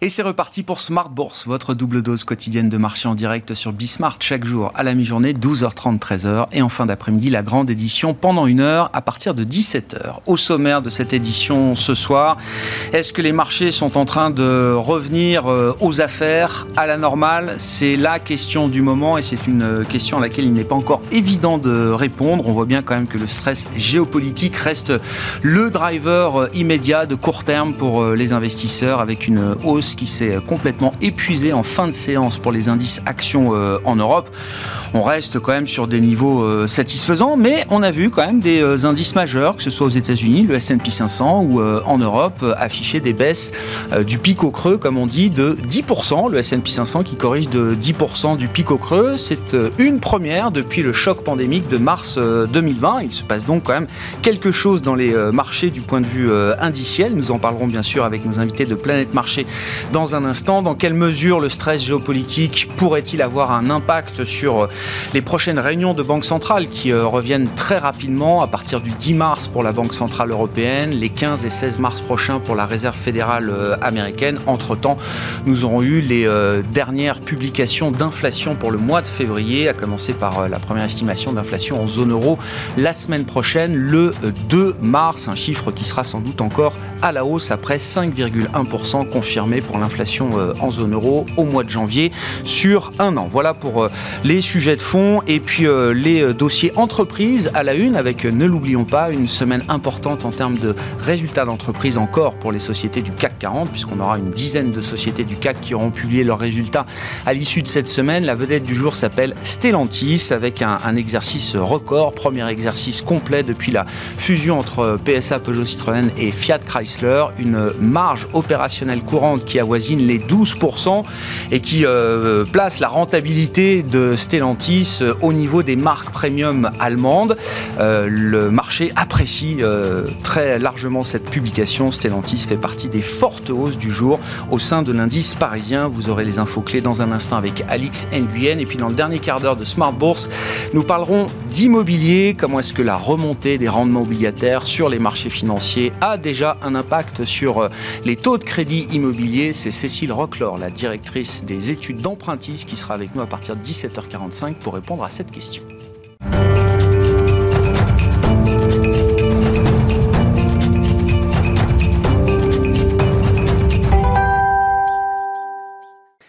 Et c'est reparti pour Smart Bourse, votre double dose quotidienne de marché en direct sur Bismart chaque jour à la mi-journée, 12h30, 13h. Et en fin d'après-midi, la grande édition pendant une heure à partir de 17h. Au sommaire de cette édition ce soir, est-ce que les marchés sont en train de revenir euh, aux affaires, à la normale? C'est la question du moment et c'est une question à laquelle il n'est pas encore évident de répondre. On voit bien quand même que le stress géopolitique reste le driver euh, immédiat de court terme pour euh, les investisseurs avec une hausse qui s'est complètement épuisé en fin de séance pour les indices actions euh, en Europe. On reste quand même sur des niveaux euh, satisfaisants, mais on a vu quand même des euh, indices majeurs, que ce soit aux États-Unis, le S&P 500 ou en Europe, afficher des baisses du pic au creux, comme on dit, de 10%. Le S&P 500 qui corrige de 10% du pic au creux, c'est une première depuis le choc pandémique de mars 2020. Il se passe donc quand même quelque chose dans les marchés du point de vue indiciel. Nous en parlerons bien sûr avec nos invités de Planète Marché dans un instant. Dans quelle mesure le stress géopolitique pourrait-il avoir un impact sur euh, les prochaines réunions de banque centrale qui euh, reviennent très rapidement à partir du 10 mars pour la Banque centrale européenne, les 15 et 16 mars prochains pour la Réserve fédérale euh, américaine? Entre-temps, nous aurons eu les dernières publications d'inflation pour le mois de février, à commencer par la première estimation d'inflation en zone euro la semaine prochaine, le 2 mars, un chiffre qui sera sans doute encore à la hausse après 5,1% confirmé pour l'inflation euh, en zone euro au mois de janvier sur un an. Voilà pour euh, les sujets de fond et puis euh, les dossiers entreprises à la une avec, ne l'oublions pas, une semaine importante en termes de résultats d'entreprise encore pour les sociétés du CAC 40 puisqu'on aura une dizaine de sociétés du CAC qui auront publié leurs résultats à l'issue de cette semaine. La vedette du jour s'appelle Stellantis avec un, un, exercice record, premier exercice complet depuis la fusion entre PSA Peugeot Citroën et Fiat Chrysler, une marge opérationnelle courante qui avoisine les 12% et qui euh, place la rentabilité de Stellantis euh, au niveau des marques premium allemandes. Euh, le marché apprécie très largement cette publication. Stellantis fait partie des fortes hausses du jour au sein de l'indice parisien. Vous aurez les infos clés dans un instant avec Alix Nguyen. Et puis dans le dernier quart d'heure de Smart Bourse, nous parlerons d'immobilier. Comment est-ce que la remontée des rendements obligataires sur les marchés financiers a déjà un impact sur les taux de crédit immobilier C'est Cécile Rocklor, la directrice des études d'empruntis, qui sera avec nous à partir de 17h45 pour répondre à cette question.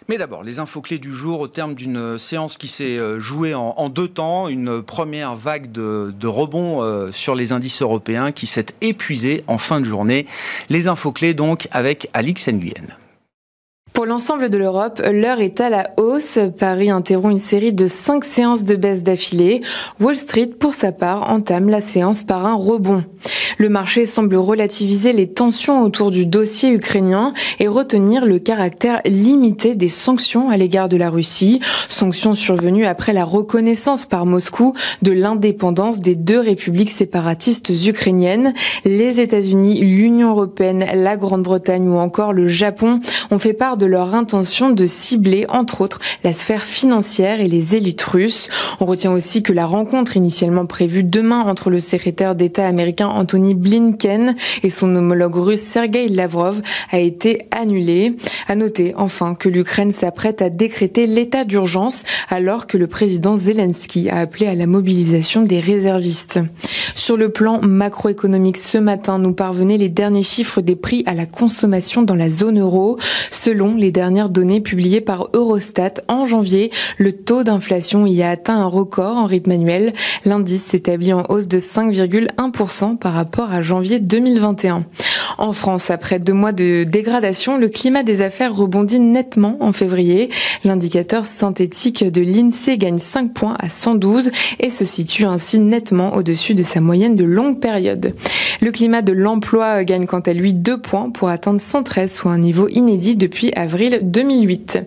Mais d'abord, les infos clés du jour au terme d'une séance qui s'est euh, jouée en, deux temps, une première vague de, de rebond euh, sur les indices européens qui s'est épuisée en fin de journée. Les infos clés donc avec Alix Nguyen. Pour l'ensemble de l'Europe, l'heure est à la hausse. Paris interrompt une série de cinq séances de baisse d'affilée. Wall Street, pour sa part, entame la séance par un rebond. Le marché semble relativiser les tensions autour du dossier ukrainien et retenir le caractère limité des sanctions à l'égard de la Russie. Sanctions survenues après la reconnaissance par Moscou de l'indépendance des deux républiques séparatistes ukrainiennes. Les États-Unis, l'Union européenne, la Grande-Bretagne ou encore le Japon ont fait part de leur intention de cibler, entre autres, la sphère financière et les élites russes. On retient aussi que la rencontre initialement prévue demain entre le secrétaire d'État américain Anthony Blinken et son homologue russe Sergei Lavrov a été annulée. À noter enfin que l'Ukraine s'apprête à décréter l'état d'urgence alors que le président Zelensky a appelé à la mobilisation des réservistes. Sur le plan macroéconomique, ce matin, nous parvenaient les derniers chiffres des prix à la consommation dans la zone euro. Selon les dernières données publiées par Eurostat en janvier, le taux d'inflation y a atteint un record en rythme annuel. L'indice s'établit en hausse de 5,1% par rapport à janvier 2021. En France, après deux mois de dégradation, le climat des affaires rebondit nettement en février. L'indicateur synthétique de l'INSEE gagne 5 points à 112 et se situe ainsi nettement au-dessus de sa moyenne de longue période. Le climat de l'emploi gagne quant à lui 2 points pour atteindre 113, soit un niveau inédit depuis avril 2008.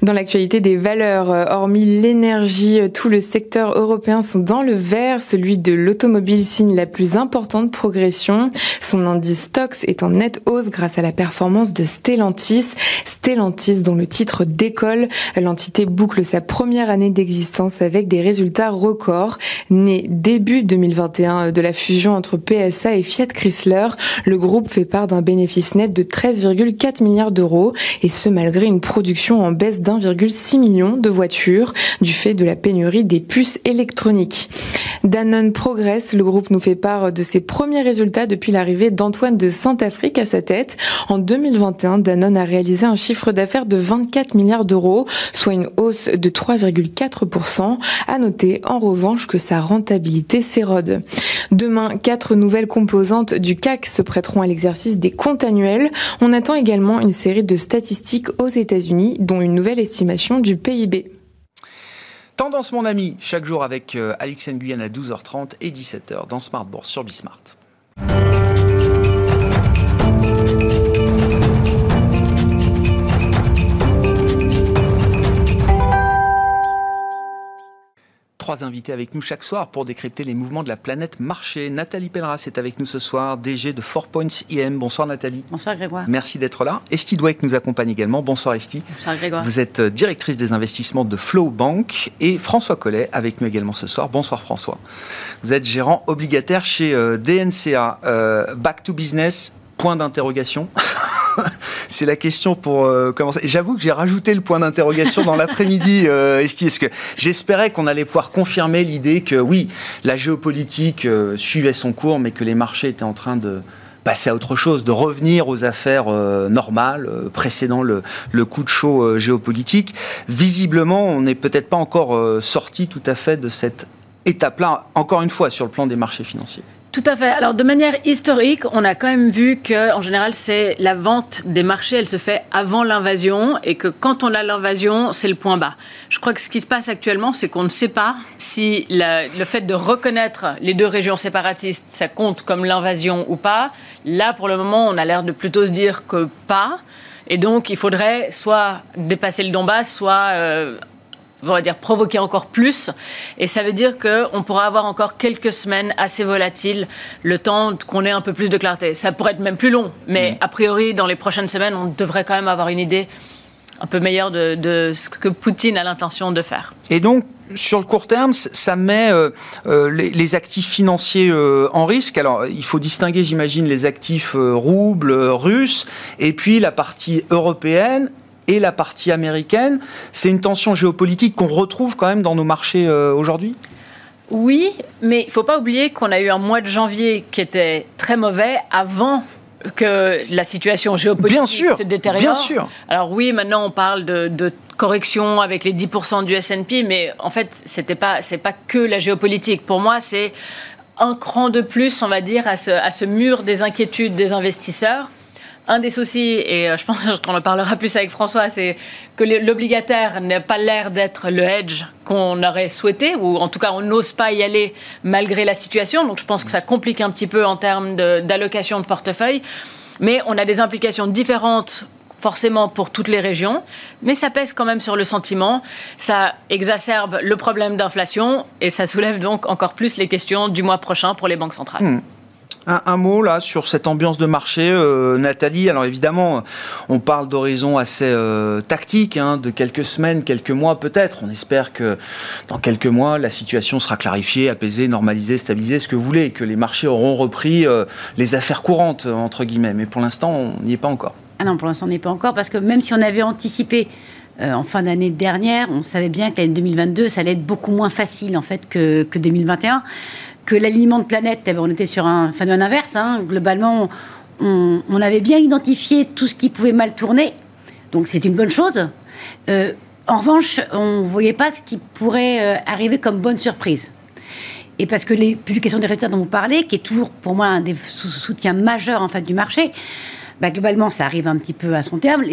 Dans l'actualité des valeurs, euh, hormis l'énergie, euh, tout le secteur européen sont dans le vert. Celui de l'automobile signe la plus importante progression. Son indice Stox est en nette hausse grâce à la performance de Stellantis. Stellantis, dont le titre décolle, l'entité boucle sa première année d'existence avec des résultats records. Né début 2021 de la fusion entre PSA et Fiat Chrysler, le groupe fait part d'un bénéfice net de 13,4 milliards d'euros et ce malgré une production en baisse d'1,6 million de voitures du fait de la pénurie des puces électroniques. Danone progresse, le groupe nous fait part de ses premiers résultats depuis l'arrivée d'Antoine de Saint-Afrique à sa tête. En 2021, Danone a réalisé un chiffre d'affaires de 24 milliards d'euros, soit une hausse de 3,4%. À noter en revanche que sa rentabilité s'érode. Demain, quatre nouvelles composantes du CAC se prêteront à l'exercice des comptes annuels. On attend également une série de statistiques aux États-Unis, dont une nouvelle estimation du PIB. Tendance, mon ami, chaque jour avec euh, Alix Nguyen à 12h30 et 17h dans Smart Bourse sur Bismart. Trois invités avec nous chaque soir pour décrypter les mouvements de la planète marché. Nathalie Pelleras est avec nous ce soir, DG de 4 Points IM. Bonsoir Nathalie. Bonsoir Grégoire. Merci d'être là. Estie Dweck nous accompagne également. Bonsoir Estie. Bonsoir Grégoire. Vous êtes euh, directrice des investissements de Flow Bank et François Collet avec nous également ce soir. Bonsoir François. Vous êtes gérant obligataire chez euh, DNCA. Euh, back to business, point d'interrogation. c'est la question pour euh, commencer. J'avoue que j'ai rajouté le point d'interrogation dans l'après-midi, euh, Esti, parce que j'espérais qu'on allait pouvoir confirmer l'idée que oui, la géopolitique euh, suivait son cours, mais que les marchés étaient en train de passer à autre chose, de revenir aux affaires normales précédant le, le, coup de chaud géopolitique. Visiblement, on n'est peut-être pas encore sorti tout à fait de cette étape-là, encore une fois, sur le plan des marchés financiers. Tout à fait. Alors, de manière historique, on a quand même vu que, en général, c'est la vente des marchés, elle se fait avant l'invasion, et que quand on a l'invasion, c'est le point bas. Je crois que ce qui se passe actuellement, c'est qu'on ne sait pas si le fait de reconnaître les deux régions séparatistes, ça compte comme l'invasion ou pas. Là, pour le moment, on a l'air de plutôt se dire que pas. Et donc, il faudrait soit dépasser le Donbass, soit euh, on va dire, provoquer encore plus. Et ça veut dire qu'on pourra avoir encore quelques semaines assez volatiles, le temps qu'on ait un peu plus de clarté. Ça pourrait être même plus long, mais mm. a priori, dans les prochaines semaines, on devrait quand même avoir une idée un peu meilleure de, ce que Poutine a l'intention de faire. Et donc, sur le court terme, ça met euh, euh, les, actifs financiers euh, en risque. Alors, il faut distinguer, j'imagine, les actifs roubles, russes, et puis la partie européenne et la partie américaine. C'est une tension géopolitique qu'on retrouve quand même dans nos marchés euh, aujourd'hui? Oui, mais il ne faut pas oublier qu'on a eu un mois de janvier qui était très mauvais avant que la situation géopolitique se détériore. Bien sûr. Alors oui, maintenant on parle de, correction avec les 10% du S&P, mais en fait, c'était pas, c'est pas que la géopolitique. Pour moi, c'est un cran de plus, on va dire, à ce, à ce mur des inquiétudes des investisseurs un des soucis, et euh, je pense qu'on en parlera plus avec François, c'est que l'obligataire n'a pas l'air d'être le hedge qu'on aurait souhaité, ou en tout cas on n'ose pas y aller malgré la situation. Donc je pense que ça complique un petit peu en termes d'allocation de, portefeuille. Mais on a des implications différentes forcément pour toutes les régions, mais ça pèse quand même sur le sentiment, ça exacerbe le problème d'inflation et ça soulève donc encore plus les questions du mois prochain pour les banques centrales. Hmm. Un, mot là sur cette ambiance de marché, euh, Nathalie. Alors évidemment, on parle d'horizon assez euh, tactique, hein, de quelques semaines, quelques mois peut-être. On espère que dans quelques mois, la situation sera clarifiée, apaisée, normalisée, stabilisée, ce que vous voulez, que les marchés auront repris euh, les affaires courantes entre guillemets. Mais pour l'instant, on n'y est pas encore. Ah non, pour l'instant, on n'y est pas encore parce que même si on avait anticipé en fin d'année dernière, on savait bien que l'année 2022, ça allait être beaucoup moins facile en fait que, que 2021 que l'alignement de planètes, eh ben, on était sur un phénomène inverse. Hein. Globalement, on, avait bien identifié tout ce qui pouvait mal tourner, donc c'est une bonne chose. Euh, en revanche, on ne voyait pas ce qui pourrait euh, arriver comme bonne surprise. Et parce que les publications des résultats dont vous parlez, qui est toujours pour moi un des soutiens majeurs en fait du marché, bah, globalement, ça arrive un petit peu à son terme.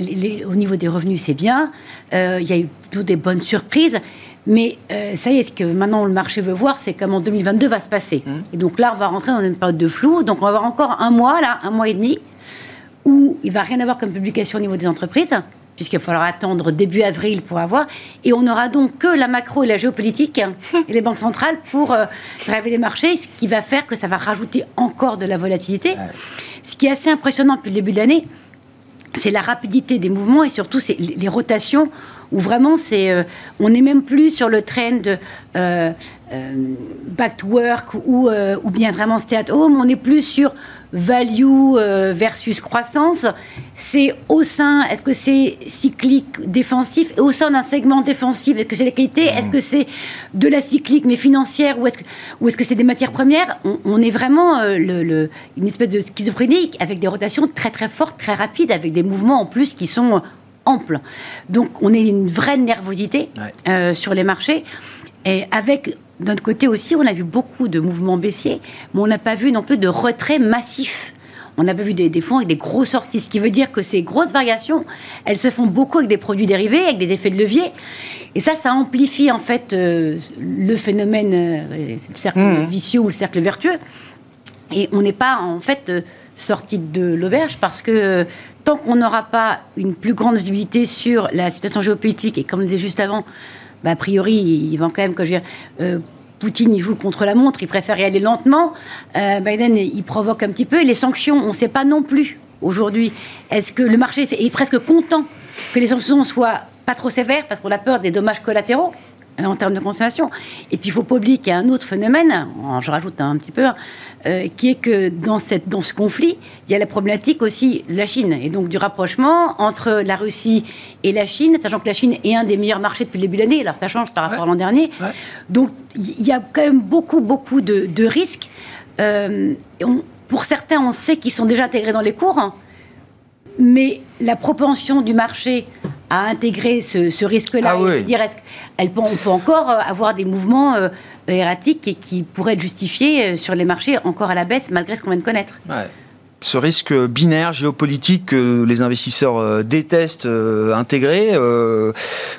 au niveau des revenus, c'est bien. Euh, il y a eu plutôt des bonnes surprises. Mais euh, ça y est, ce que maintenant le marché veut voir, c'est comment 2022 va se passer. Mmh. Et donc là, on va rentrer dans une période de flou. Donc on va avoir encore un mois, là, un mois et demi, où il va rien avoir comme publication au niveau des entreprises. puisqu'il va falloir attendre début avril pour avoir. Et on n'aura donc que la macro et la géopolitique et les banques centrales pour euh, driver les marchés, ce qui va faire que ça va rajouter encore de la volatilité. Ce qui est assez impressionnant depuis le début de l'année, c'est la rapidité des mouvements et surtout les rotations où vraiment c'est euh, on n'est même plus sur le trend euh, euh, back to work ou, ou bien vraiment stay at home. On n'est plus sur value versus croissance. C'est au sein est-ce que c'est cyclique défensif? Au sein d'un segment défensif est-ce que c'est la qualité mmh. est-ce que c'est de la cyclique mais financière? Ou est-ce que ou est-ce que c'est des matières premières? On, est vraiment le, une espèce de schizophrénie avec des rotations très très fortes très rapides avec des mouvements en plus qui sont ample. Donc on est une vraie nervosité euh, sur les marchés. Et avec, d'un côté aussi, on a vu beaucoup de mouvements baissiers, mais on n'a pas vu non plus de retrait massif. On n'a pas vu des, fonds avec des grosses sorties, ce qui veut dire que ces grosses variations, elles se font beaucoup avec des produits dérivés, avec des effets de levier. Et ça, ça amplifie en fait euh, le phénomène, euh, le cercle mmh. vicieux ou le cercle vertueux. Et on n'est pas en fait sorti de l'auberge parce que tant qu'on n'aura pas une plus grande visibilité sur la situation géopolitique, et comme je disais juste avant, bah, a priori, il va quand même, que je veux dire, euh, Poutine, il joue contre la montre, il préfère y aller lentement. Euh, Biden, il provoque un petit peu. Et les sanctions, on ne sait pas non plus aujourd'hui. Est-ce que le marché est presque content que les sanctions soient pas trop sévères parce qu'on a peur des dommages collatéraux? euh, en termes de consommation. Et puis, il faut pas oublier qu'il y a un autre phénomène, je rajoute un petit peu, euh, qui est que dans, cette, dans ce conflit, il y a la problématique aussi de la Chine, et donc du rapprochement entre la Russie et la Chine, sachant que la Chine est un des meilleurs marchés depuis le début de l'année, alors ça change par rapport à l'an dernier. Donc, il y a quand même beaucoup, beaucoup de, risques. Euh, pour certains, on sait qu'ils sont déjà intégrés dans les cours, mais la propension du marché à intégrer ce, risque-là ah dire est-ce qu'on peut encore euh, avoir des mouvements euh, erratiques et qui pourraient être justifiés euh, sur les marchés encore à la baisse malgré ce qu'on vient de connaître? ce risque binaire géopolitique que les investisseurs détestent intégrer.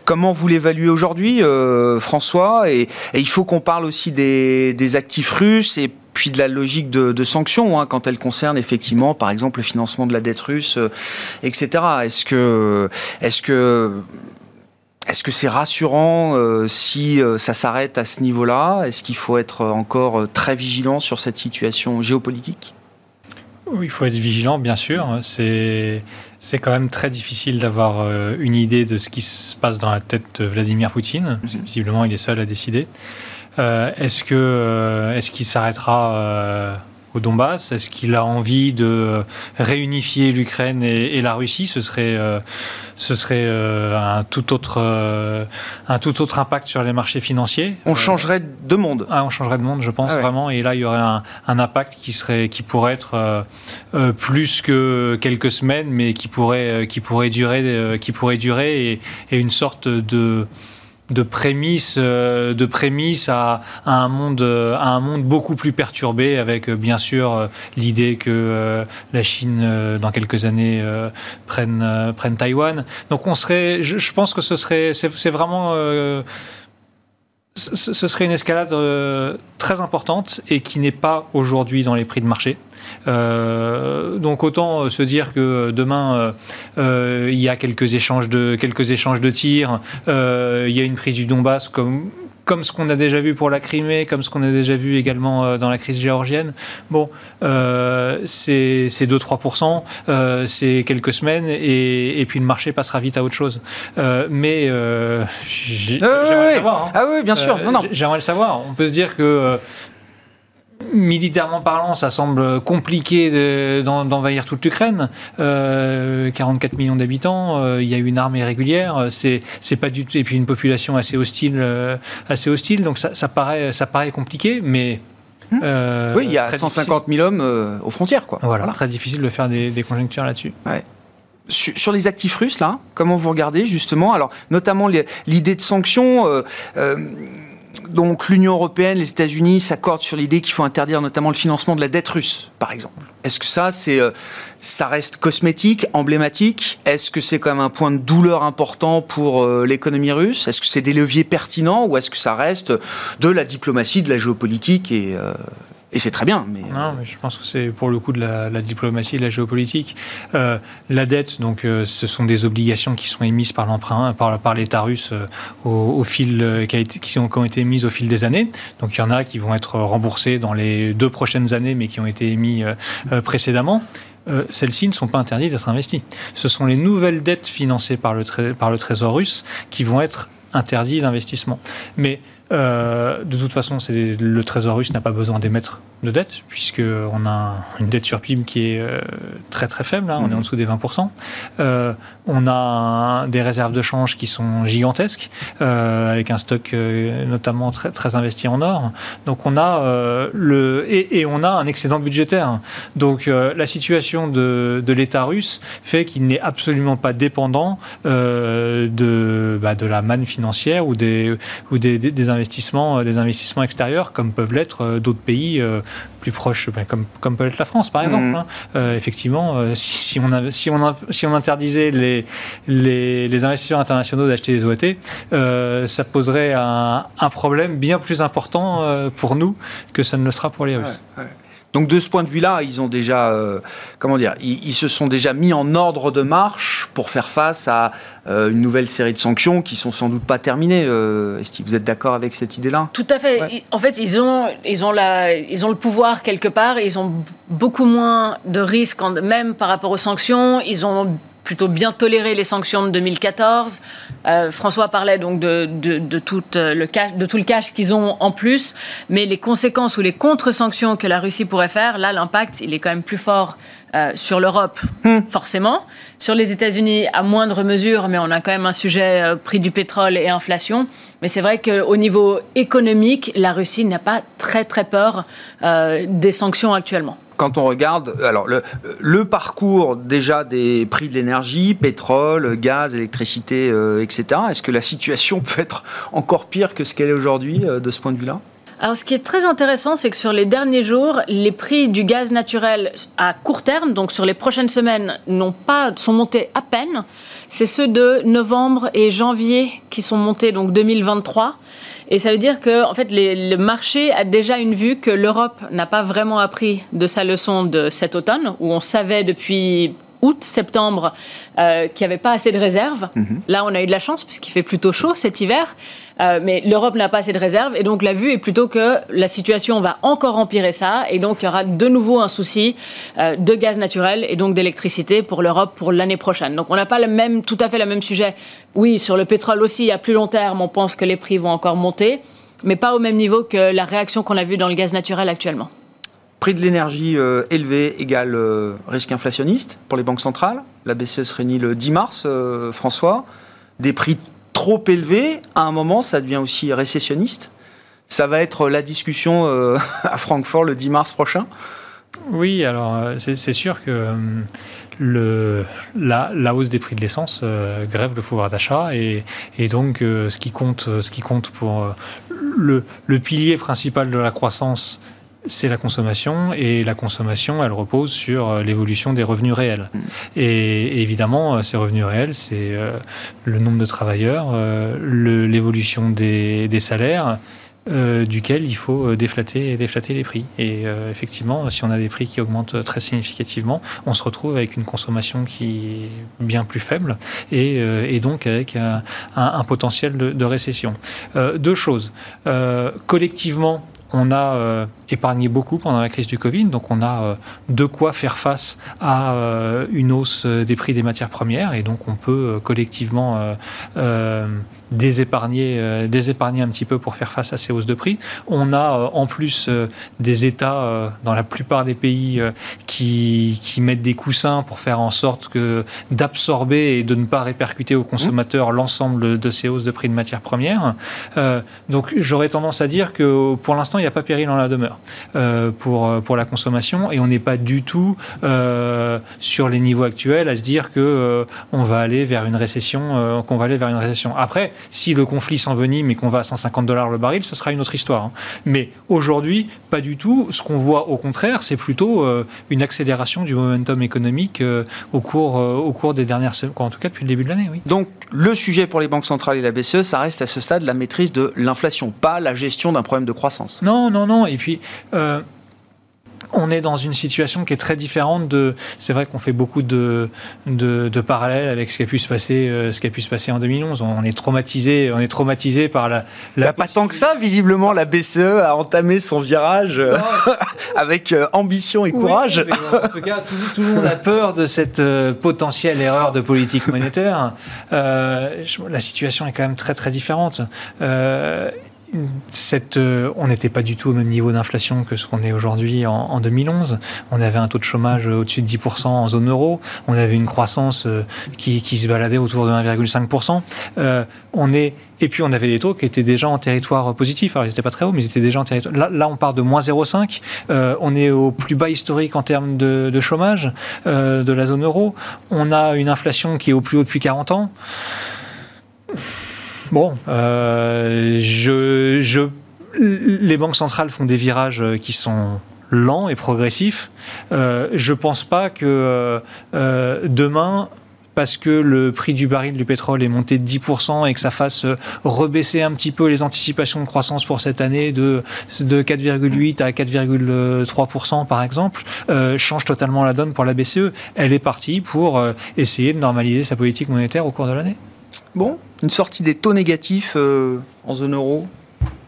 comment vous l'évaluez aujourd'hui, François? Et, il faut qu'on parle aussi des, des, actifs russes et puis de la logique de, sanctions hein, quand elle concerne effectivement, par exemple, le financement de la dette russe, euh, etc. Est-ce que, est-ce que est-ce que c'est rassurant euh, si euh, ça s'arrête à ce niveau-là? Est-ce qu'il faut être encore très vigilant sur cette situation géopolitique? Oui, il faut être vigilant, bien sûr. C'est c'est quand même très difficile d'avoir une idée de ce qui se passe dans la tête de Vladimir Poutine. Mhm. Visiblement, il est seul à décider. Euh, est-ce que euh, est-ce qu'il s'arrêtera euh, au Donbass? Est-ce qu'il a envie de réunifier l'Ukraine et, la Russie? Ce serait, ce serait un, tout autre, un tout autre impact sur les marchés financiers. On changerait de monde. Ah, on changerait de monde, je pense, ah vraiment. Et là, il y aurait un, impact qui, serait, qui pourrait être plus que quelques semaines, mais qui pourrait, qui pourrait durer, qui pourrait durer et, et une sorte de de prémices, euh, de prémices à, un monde, à un monde beaucoup plus perturbé, avec euh, bien sûr euh, l'idée que la Chine, dans quelques années, prenne, prenne Taïwan. Donc on serait, je, pense que ce serait, c'est vraiment ce serait une escalade très importante et qui n'est pas aujourd'hui dans les prix de marché. Euh, donc autant euh, se dire que demain euh, il y a quelques échanges de quelques échanges de tirs, il y a une prise du Donbass comme comme ce qu'on a déjà vu pour la Crimée, comme ce qu'on a déjà vu également dans la crise géorgienne. Bon, c'est 2-3%, c'est quelques semaines, et, puis le marché passera vite à autre chose. mais j'aimerais le savoir. Hein. Ah oui, bien sûr. J'aimerais le savoir. On peut se dire que militairement parlant, ça semble compliqué d'envahir toute l'Ukraine. 44 euh, millions d'habitants, euh, il y a une armée régulière, c'est pas du tout et puis une population assez hostile, euh, assez hostile. Donc ça, paraît, ça paraît compliqué, mais hum. oui, il y a 150 000 hommes aux frontières, quoi. Voilà, très difficile de faire des, conjonctures là-dessus. Sur, les actifs russes, là, comment vous regardez justement? Alors, notamment l'idée de sanctions donc l'Union européenne, les États-Unis s'accordent sur l'idée qu'il faut interdire notamment le financement de la dette russe, par exemple. Est-ce que ça, c'est, euh, ça reste cosmétique, emblématique? Est-ce que c'est quand même un point de douleur important pour euh, l'économie russe? Est-ce que c'est des leviers pertinents ou est-ce que ça reste de la diplomatie, de la géopolitique et, euh, Et c'est très bien. Mais, non, mais je pense que c'est pour le coup de la, diplomatie de la géopolitique. la dette, donc, ce sont des obligations qui sont émises par l'emprunt, par, par l'État russe au, fil qui, a été, qui, ont, qui, ont, été émises au fil des années. Donc il y en a qui vont être remboursées dans les deux prochaines années, mais qui ont été émis précédemment. Euh, celles-ci ne sont pas interdites d'être investies. Ce sont les nouvelles dettes financées par le, par le Trésor russe qui vont être interdites d'investissement. Mais euh, de toute façon, le Trésor russe n'a pas besoin d'émettre de dette, puisqu'on a une dette sur PIB qui est euh, très très faible, hein, on est en mhm. dessous des 20%. Euh, on a des réserves de change qui sont gigantesques, avec un stock notamment très, très investi en or. Donc on a le et, on a un excédent budgétaire. Donc la situation de, de l'État russe fait qu'il n'est absolument pas dépendant de, bah, de la manne financière ou des, ou des, des investissements investissements, euh, des investissements extérieurs, comme peuvent l'être euh, d'autres pays euh, plus proches, ben, comme, comme peut l'être la France, par exemple. Mmh. Hein. effectivement, si, on si, on si on interdisait les, les, les investisseurs internationaux d'acheter des OAT, ça poserait un, un, problème bien plus important pour nous que ça ne le sera pour les Russes. Donc de ce point de vue-là, ils ont déjà, euh, comment dire, ils, se sont déjà mis en ordre de marche pour faire face à euh, une nouvelle série de sanctions qui sont sans doute pas terminées. Euh, Est-ce que vous êtes d'accord avec cette idée-là? Tout à fait. En fait, ils ont, ils ont la, ils ont le pouvoir quelque part. Ils ont beaucoup moins de risques, même par rapport aux sanctions. Ils ont plutôt bien toléré les sanctions de 2014. Euh, François parlait donc de, de, tout euh, le cash, de tout le cash qu'ils ont en plus, mais les conséquences ou les contre-sanctions que la Russie pourrait faire, là, l'impact, il est quand même plus fort euh, sur l'Europe, hmm. forcément. Sur les États-Unis, à moindre mesure, mais on a quand même un sujet prix du pétrole et inflation. Mais c'est vrai qu'au niveau économique, la Russie n'a pas très très peur des sanctions actuellement quand on regarde le, parcours déjà des prix de l'énergie, pétrole, gaz, électricité, euh, etc., est-ce que la situation peut être encore pire que ce qu'elle est aujourd'hui euh, de ce point de vue-là? Alors, ce qui est très intéressant, c'est que sur les derniers jours, les prix du gaz naturel à court terme, donc sur les prochaines semaines, n'ont pas sont montés à peine. C'est ceux de novembre et janvier qui sont montés, donc 2023. Et ça veut dire que, en fait, le marché a déjà une vue que l'Europe n'a pas vraiment appris de sa leçon de cet automne, où on savait depuis août, septembre, euh, qu'il n'y avait pas assez de réserves. Mhm. Là, on a eu de la chance puisqu'il fait plutôt chaud cet hiver. Euh, mais l'Europe n'a pas assez de réserves. Et donc, la vue est plutôt que la situation va encore empirer ça. Et donc, il y aura de nouveau un souci euh, de gaz naturel et donc d'électricité pour l'Europe pour l'année prochaine. Donc, on n'a pas le même, tout à fait le même sujet. Oui, sur le pétrole aussi, à plus long terme, on pense que les prix vont encore monter, mais pas au même niveau que la réaction qu'on a vue dans le gaz naturel actuellement. Prix de l'énergie euh, élevé égale euh, risque inflationniste pour les banques centrales. La BCE se réunit le 10 mars, euh, François. Des prix trop élevés, à un moment, ça devient aussi récessionniste. Ça va être la discussion à Francfort le 10 mars prochain Oui, alors c'est sûr que la, hausse des prix de l'essence grève le pouvoir d'achat et, donc ce, qui compte, ce qui compte pour le pilier principal de la croissance c'est la consommation et la consommation, elle repose sur euh, l'évolution des revenus réels. Mm. Et, évidemment, euh, ces revenus réels, c'est euh, le nombre de travailleurs, l'évolution des, salaires. duquel il faut déflater, déflater les prix. Et effectivement, si on a des prix qui augmentent très significativement, on se retrouve avec une consommation qui est bien plus faible et, donc avec un, potentiel de, de récession. deux choses. collectivement, on a euh, épargné beaucoup pendant la crise du Covid, donc on a euh, de quoi faire face à euh, une hausse des prix des matières premières, et donc on peut collectivement désépargner, désépargner un petit peu pour faire face à ces hausses de prix. On a en plus des États dans la plupart des pays qui, qui, mettent des coussins pour faire en sorte que d'absorber et de ne pas répercuter aux consommateurs l'ensemble de ces hausses de prix de matières premières. donc j'aurais tendance à dire que pour l'instant il n'y a pas péril dans la demeure euh, pour, euh, pour la consommation et on n'est pas du tout euh, sur les niveaux actuels à se dire que on va aller vers une récession, qu'on va aller vers une récession. Après, si le conflit s'envenime et qu'on va à 150 dollars le baril, ce sera une autre histoire. Hein. Mais aujourd'hui, pas du tout. Ce qu'on voit au contraire, c'est plutôt une accélération du momentum économique au cours, au cours des dernières semaines, en tout cas depuis le début de l'année. Oui. Donc le sujet pour les banques centrales et la BCE, ça reste à ce stade la maîtrise de l'inflation, pas la gestion d'un problème de croissance. Non, non, non. Et puis, euh, on est dans une situation qui est très différente de. C'est vrai qu'on fait beaucoup de, de, parallèles avec ce qui a pu se passer, euh, ce qui a pu se passer en 2011. On est traumatisé, on est traumatisé par la. la pas tant que ça, visiblement, la BCE a entamé son virage euh, avec euh, ambition et courage. en tout cas, tout, le monde a peur de cette potentielle erreur de politique monétaire. la situation est quand même très très différente euh, on n'était pas du tout au même niveau d'inflation que ce qu'on est aujourd'hui en, 2011. On avait un taux de chômage au-dessus de 10% en zone euro. On avait une croissance euh, qui, se baladait autour de 1,5%. Euh, on est, et puis on avait des taux qui étaient déjà en territoire positif. Alors ils n'étaient pas très hauts, mais ils étaient déjà en territoire. Là, on part de moins 0,5. on est au plus bas historique en termes de chômage de la zone euro. On a une inflation qui est au plus haut depuis 40 ans. Bon, euh, les banques centrales font des virages qui sont lents et progressifs. Euh, je ne pense pas que euh, demain, parce que le prix du baril du pétrole est monté de 10% et que ça fasse rebaisser un petit peu les anticipations de croissance pour cette année de, de 4,8 à 4,3% par exemple, change totalement la donne pour la BCE. Elle est partie pour essayer de normaliser sa politique monétaire au cours de l'année. Bon, une sortie des taux négatifs euh, en zone euro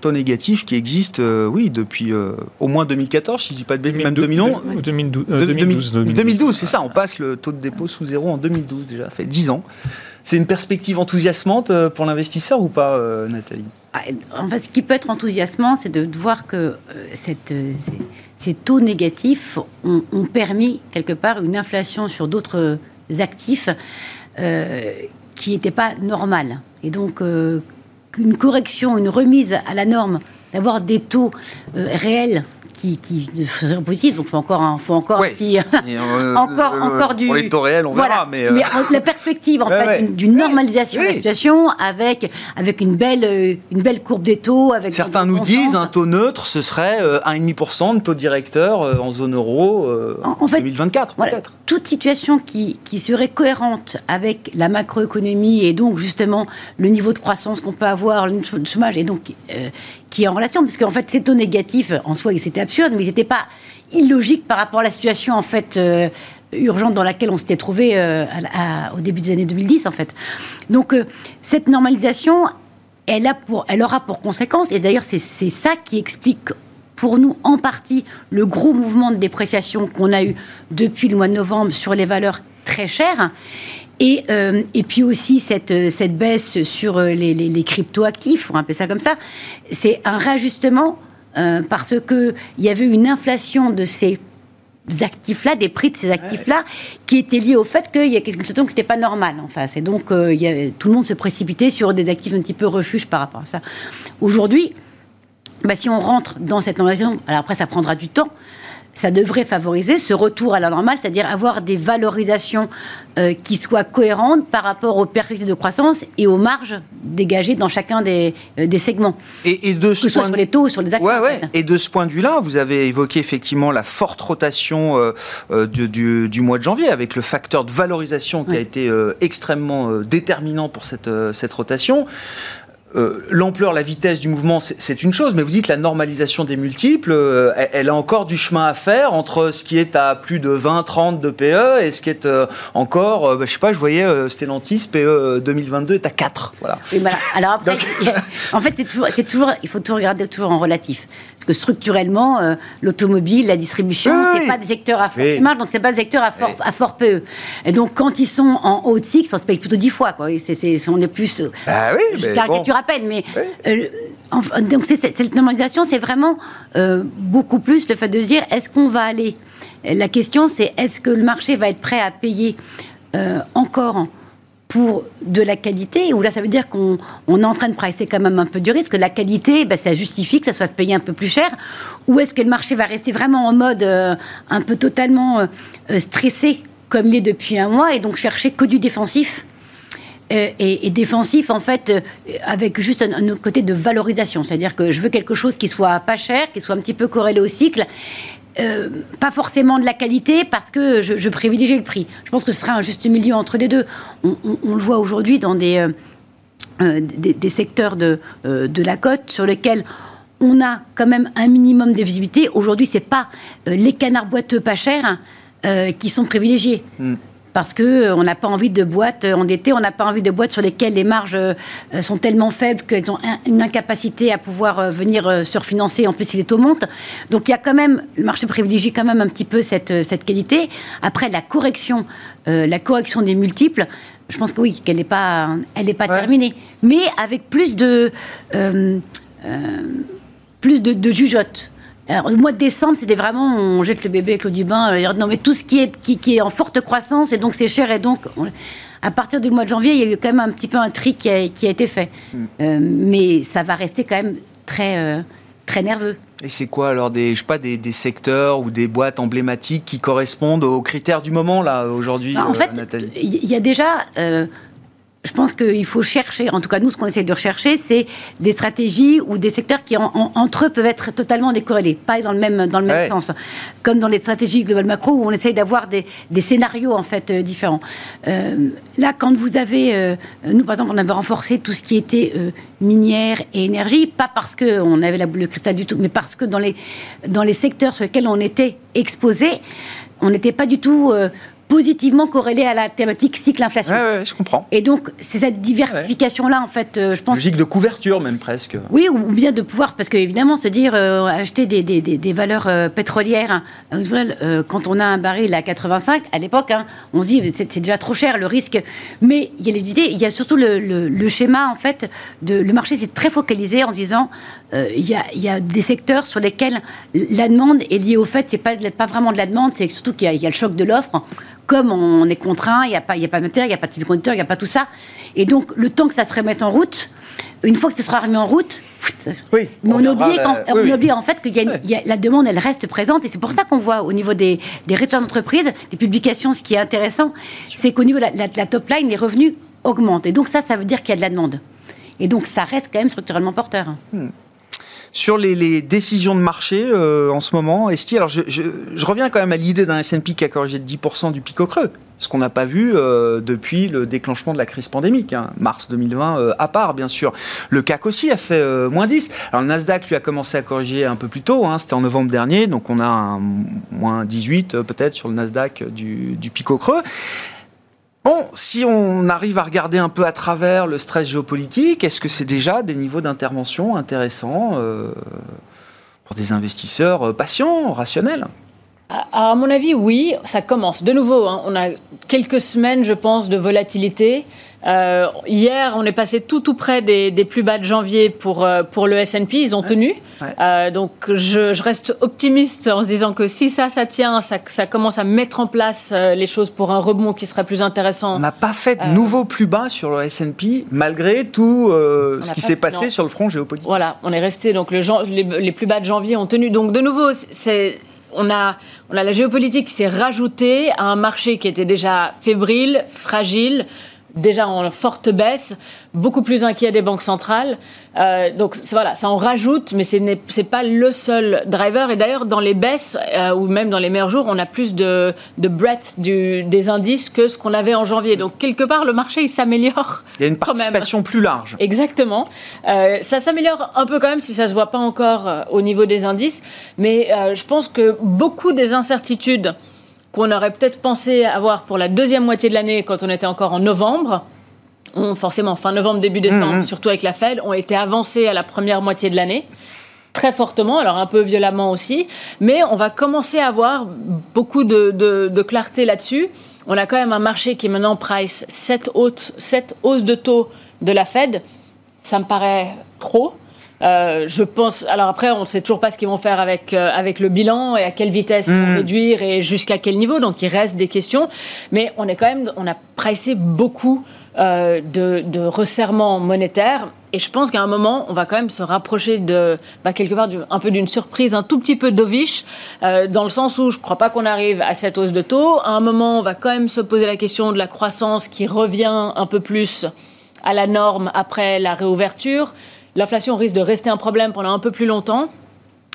taux négatifs qui existent, euh, oui, depuis euh, au moins 2014, si je ne dis pas de bêtises, même 2011. 2012. 2012, c'est ça, on passe le taux de dépôt sous zéro en 2012 déjà, ça fait 10 ans. C'est une perspective enthousiasmante pour l'investisseur ou pas, Nathalie? Ah, En fait, ce qui peut être enthousiasmant, c'est de, voir que cette, ces, taux négatifs ont, ont, permis quelque part une inflation sur d'autres actifs qui n'était pas normal. Et donc, euh, une correction, une remise à la norme, d'avoir des taux euh, réels qui, qui serait positif. Donc, il faut encore un, faut encore un petit, euh, encore, encore du. Pour les taux réels, on verra. Mais, mais la perspective, en fait, d'une normalisation de la situation avec, avec une belle, une belle courbe des taux. Avec Certains nous disent un taux neutre, ce serait 1,5% de taux directeur en zone euro en, 2024, peut-être. Toute situation qui, qui serait cohérente avec la macroéconomie et donc justement le niveau de croissance qu'on peut avoir, le chômage, et donc qui est en relation, parce qu'en fait, ces taux négatifs, en soi, c'était absurde, mais ils n'étaient pas illogiques par rapport à la situation, en fait, euh, urgente dans laquelle on s'était trouvé euh, au début des années 2010, en fait. Donc, euh, cette normalisation, elle, a pour, elle aura pour conséquence, et d'ailleurs, c'est ça qui explique pour nous, en partie, le gros mouvement de dépréciation qu'on a eu depuis le mois de novembre sur les valeurs très chères. Et, euh, et puis aussi cette, euh, baisse sur euh, les, les, crypto-actifs, on appeler ça comme ça, c'est un réajustement parce qu'il y avait une inflation de ces actifs-là, des prix de ces actifs-là, qui était lié au fait qu'il y a quelque chose qui n'était pas normal en face. Et donc, tout le monde se précipitait sur des actifs un petit peu refuge par rapport à ça. Aujourd'hui, bah, si on rentre dans cette normalisation, alors après, ça prendra du temps, ça devrait favoriser ce retour à la normale, c'est-à-dire avoir des valorisations euh, qui soient cohérentes par rapport aux perspectives de croissance et aux marges dégagées dans chacun des, euh, des segments. Et, de ce que ce soit sur les taux ou sur les actions. Et de ce point de vue-là, vous avez évoqué effectivement la forte rotation euh, du, du, mois de janvier avec le facteur de valorisation qui a été extrêmement déterminant pour cette, cette rotation. Euh, l'ampleur, la vitesse du mouvement, c'est une chose, mais vous dites la normalisation des multiples, euh, elle, a encore du chemin à faire entre ce qui est à plus de 20, 30 de PE et ce qui est euh, encore, bah, je sais pas, je voyais Stellantis, PE 2022 est à 4. Voilà. alors après, en fait, c'est toujours, toujours, il faut tout regarder toujours en relatif. Parce que structurellement, l'automobile, la distribution, c'est pas des secteurs à fort marge, donc c'est pas des secteurs à fort, à fort PE. Et donc, quand ils sont en haut de cycle, on se paye plutôt 10 fois, quoi. C'est, on est plus. Bah oui, je caricature peine, mais euh, donc cette, normalisation, c'est vraiment euh, beaucoup plus le fait de dire est-ce qu'on va aller? La question, c'est est-ce que le marché va être prêt à payer euh, encore pour de la qualité, ou là ça veut dire qu'on est en train de pricer quand même un peu du risque. La qualité, ben, ça justifie que ça soit payer un peu plus cher, ou est-ce que le marché va rester vraiment en mode un peu totalement stressé comme il est depuis un mois, et donc chercher que du défensif? Euh, et, défensif, en fait, euh, avec juste un, autre côté de valorisation. C'est-à-dire que je veux quelque chose qui soit pas cher, qui soit un petit peu corrélé au cycle. Euh, pas forcément de la qualité parce que je, privilégie le prix. Je pense que ce sera un juste milieu entre les deux. On, le voit aujourd'hui dans des, des, secteurs de, de, la côte sur lesquels on a quand même un minimum de visibilité. Aujourd'hui, c'est pas les canards boiteux pas chers qui sont privilégiés. Mm parce que euh, on n'a pas envie de boîtes euh, endettées, on n'a pas envie de boîtes sur lesquelles les marges euh, sont tellement faibles qu'elles ont une incapacité à pouvoir venir surfinancer. En plus, si les taux montent, donc il y a quand même le marché privilégie quand même un petit peu cette, cette qualité. Après, la correction, la correction des multiples. Je pense que oui, qu'elle n'est pas, elle n'est pas terminée, mais avec plus de plus de, de jugeote. Le mois de décembre, c'était vraiment, on jette le bébé avec l'eau du bain. Non, mais tout ce qui est, qui, est en forte croissance, et donc c'est cher, et donc, à partir du mois de janvier, il y a eu quand même un petit peu un tri qui a, été fait. Hmm. Euh, mais ça va rester quand même très, euh, très nerveux. Et c'est quoi alors des, je sais pas, des, secteurs ou des boîtes emblématiques qui correspondent aux critères du moment, là, aujourd'hui, bah, En fait, il y, a déjà je pense qu'il faut chercher, en tout cas nous, ce qu'on essaie de rechercher, c'est des stratégies ou des secteurs qui, entre eux, peuvent être totalement décorrélés, pas dans le même, dans le même sens. Comme dans les stratégies global macro, où on essaye d'avoir des, des, scénarios, en fait, euh, différents. Euh, là, quand vous avez... Euh, nous, par exemple, on avait renforcé tout ce qui était minière et énergie, pas parce qu'on avait la boule de cristal du tout, mais parce que dans les, dans les secteurs sur lesquels on était exposé, on n'était pas du tout positivement corrélé à la thématique cycle-inflation. Oui, je comprends. Et donc, c'est cette diversification-là, en fait, euh, je pense. Logique de couverture, même presque. Oui, ou bien de pouvoir, parce qu'évidemment, se dire, euh, acheter des, des, des, valeurs euh, pétrolières, quand on a un baril à 85, à l'époque, hein, on se dit, c'est déjà trop cher, le risque. Mais il y a l'idée, il y a surtout le, le, schéma, en fait, de, le marché s'est très focalisé en disant, il y, a, y, a, des secteurs sur lesquels la demande est liée au fait, c'est pas, pas vraiment de la demande, c'est surtout qu'il y, y, a le choc de l'offre comme on est contraint, il n'y a pas, il y a pas de matière, il n'y a pas de semi-conducteur, il n'y a pas tout ça. Et donc, le temps que ça se remette en route, une fois que ce sera remis en route, oui, mais on, oublie, en fait que y a, la demande, elle reste présente. Et c'est pour ça qu'on voit au niveau des, des d'entreprise, des publications, ce qui est intéressant, c'est qu'au niveau de la, top line, les revenus augmentent. Et donc ça, ça veut dire qu'il y a de la demande. Et donc ça reste quand même structurellement porteur. Hmm sur les, décisions de marché euh, en ce moment, Esti, alors je, reviens quand même à l'idée d'un S&P qui a corrigé de 10% du pic au creux, ce qu'on n'a pas vu euh, depuis le déclenchement de la crise pandémique, hein. mars 2020 euh, à part bien sûr. Le CAC aussi a fait moins 10. Alors le Nasdaq lui a commencé à corriger un peu plus tôt, hein. c'était en novembre dernier, donc on a un moins 18 peut-être sur le Nasdaq du, du pic au creux. Bon, si on arrive à regarder un peu à travers le stress géopolitique, est-ce que c'est déjà des niveaux d'intervention intéressants euh, pour des investisseurs euh, patients, rationnels? À mon avis, oui, ça commence. De nouveau, hein, on a quelques semaines, je pense, de volatilité. Euh, hier, on est passé tout tout près des, plus bas de janvier pour, euh, pour le S&P. Ils ont tenu. Euh, donc, je, reste optimiste en se disant que si ça, ça tient, ça, ça commence à mettre en place les choses pour un rebond qui serait plus intéressant. On n'a pas fait de nouveau plus bas sur le S&P malgré tout ce qui s'est passé sur le front géopolitique. Voilà, on est resté. Donc, le, les, les plus bas de janvier ont tenu. Donc, de nouveau, c'est on a, on a la géopolitique qui s'est rajoutée à un marché qui était déjà fébrile, fragile, déjà en forte baisse, beaucoup plus inquiet des banques centrales. Euh, donc voilà, ça en rajoute, mais ce n'est pas le seul driver. Et d'ailleurs, dans les baisses, euh, ou même dans les meilleurs jours, on a plus de, de breadth des indices que ce qu'on avait en janvier. Donc quelque part, le marché, il s'améliore. Il y a une participation plus large. Exactement. Euh, ça s'améliore un peu quand même, si ça ne se voit pas encore au niveau des indices. Mais je pense que beaucoup des incertitudes qu'on aurait peut-être pensé avoir pour la deuxième moitié de l'année quand on était encore en novembre, ont forcément fin novembre, début décembre, mmh. surtout avec la Fed, ont été avancées à la première moitié de l'année très fortement, alors un peu violemment aussi, mais on va commencer à avoir beaucoup de, clarté là-dessus. On a quand même un marché qui maintenant price 7 hausses de taux de la Fed. Ça me paraît trop. Euh, je pense. Alors après, on ne sait toujours pas ce qu'ils vont faire avec, euh, avec le bilan et à quelle vitesse ils vont hmm. réduire et jusqu'à quel niveau. Donc il reste des questions. Mais on est quand même. On a pressé beaucoup euh, de, de resserrement monétaire. Et je pense qu'à un moment, on va quand même se rapprocher de, bah, quelque part, un peu d'une surprise, un tout petit peu dovish, dans le sens où je ne crois pas qu'on arrive à cette hausse de taux. À un moment, on va quand même se poser la question de la croissance qui revient un peu plus à la norme après la réouverture. L'inflation risque de rester un problème pendant un peu plus longtemps.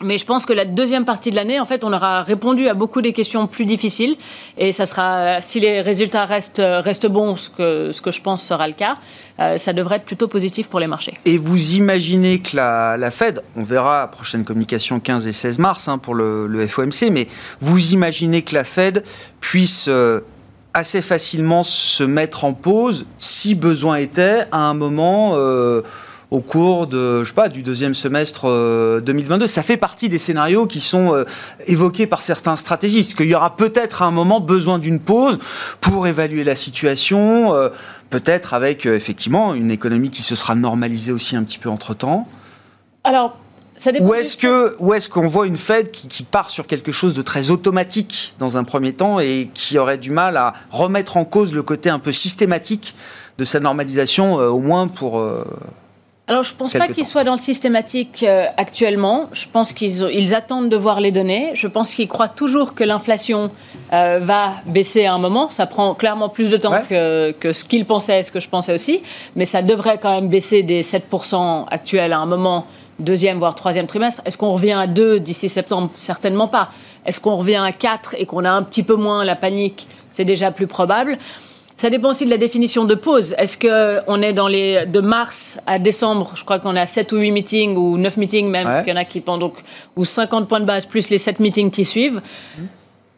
Mais je pense que la deuxième partie de l'année, en fait, on aura répondu à beaucoup des questions plus difficiles. Et ça sera, si les résultats restent, bons, ce que, ce que je pense sera le cas, euh, ça devrait être plutôt positif pour les marchés. Et vous imaginez que la, Fed, on verra la prochaine communication 15 et 16 mars hein, pour le, FOMC, mais vous imaginez que la Fed puisse euh, assez facilement se mettre en pause, si besoin était, à un moment... Euh, au cours de, je sais pas, du deuxième semestre 2022. Euh, Ça fait partie des scénarios qui sont euh, évoqués par certains stratégistes, qu'il y aura peut-être à un moment besoin d'une pause pour évaluer la situation, euh, peut-être avec effectivement une économie qui se sera normalisée aussi un petit peu entre-temps. Alors, ça ou est-ce que, ou est-ce qu'on voit une Fed qui, qui, part sur quelque chose de très automatique dans un premier temps et qui aurait du mal à remettre en cause le côté un peu systématique de sa normalisation, au moins pour alors, je ne pense pas qu'ils soient dans le systématique euh, actuellement. Je pense qu'ils ils attendent de voir les données. Je pense qu'ils croient toujours que l'inflation euh, va baisser à un moment. Ça prend clairement plus de temps que, que, ce qu'ils pensaient, ce que je pensais aussi. Mais ça devrait quand même baisser des 7% actuels à un moment, deuxième voire troisième trimestre. Est-ce qu'on revient à 2 d'ici septembre? Certainement pas. Est-ce qu'on revient à 4 et qu'on a un petit peu moins la panique? C'est déjà plus probable. Ça dépend aussi de la définition de pause. Est-ce qu'on est dans les de mars à décembre, je crois qu'on a 7 ou 8 meetings ou 9 meetings même, parce qu'il y en a qui pendant ou 50 points de base plus les 7 meetings qui suivent.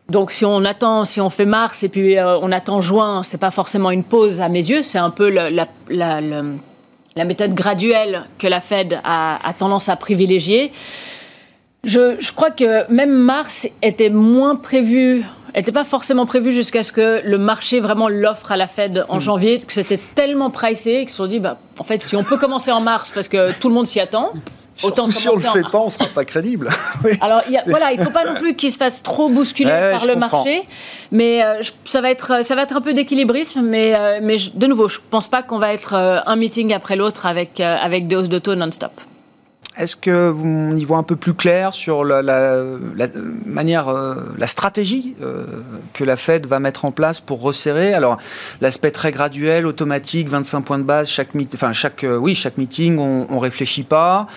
Donc si on attend, si on fait mars et puis euh, on attend juin, c'est pas forcément une pause à mes yeux, c'est un peu la, la, méthode graduelle que la Fed a, a tendance à privilégier. Je, je, crois que même mars était moins prévu n'était pas forcément prévu jusqu'à ce que le marché vraiment l'offre à la Fed en mm. janvier, que c'était tellement pricé qu'ils se sont dit, bah, en fait, si on peut commencer en mars parce que tout le monde s'y attend, Autant si on ne le fait pas, on ne sera pas crédible. Alors voilà, il ne faut pas non plus qu'il se fasse trop bousculer par le marché, mais euh, ça, va être, ça va être un peu d'équilibrisme, mais, euh, mais de nouveau, je ne pense pas qu'on va être euh, un meeting après l'autre avec, avec des hausses de taux non-stop. Est-ce que vous y voit un peu plus clair sur la, manière, euh, la stratégie euh, que la Fed va mettre en place pour resserrer? Alors, l'aspect très graduel, automatique, 25 points de base, chaque, enfin, chaque, euh, oui, chaque meeting, on ne réfléchit pas.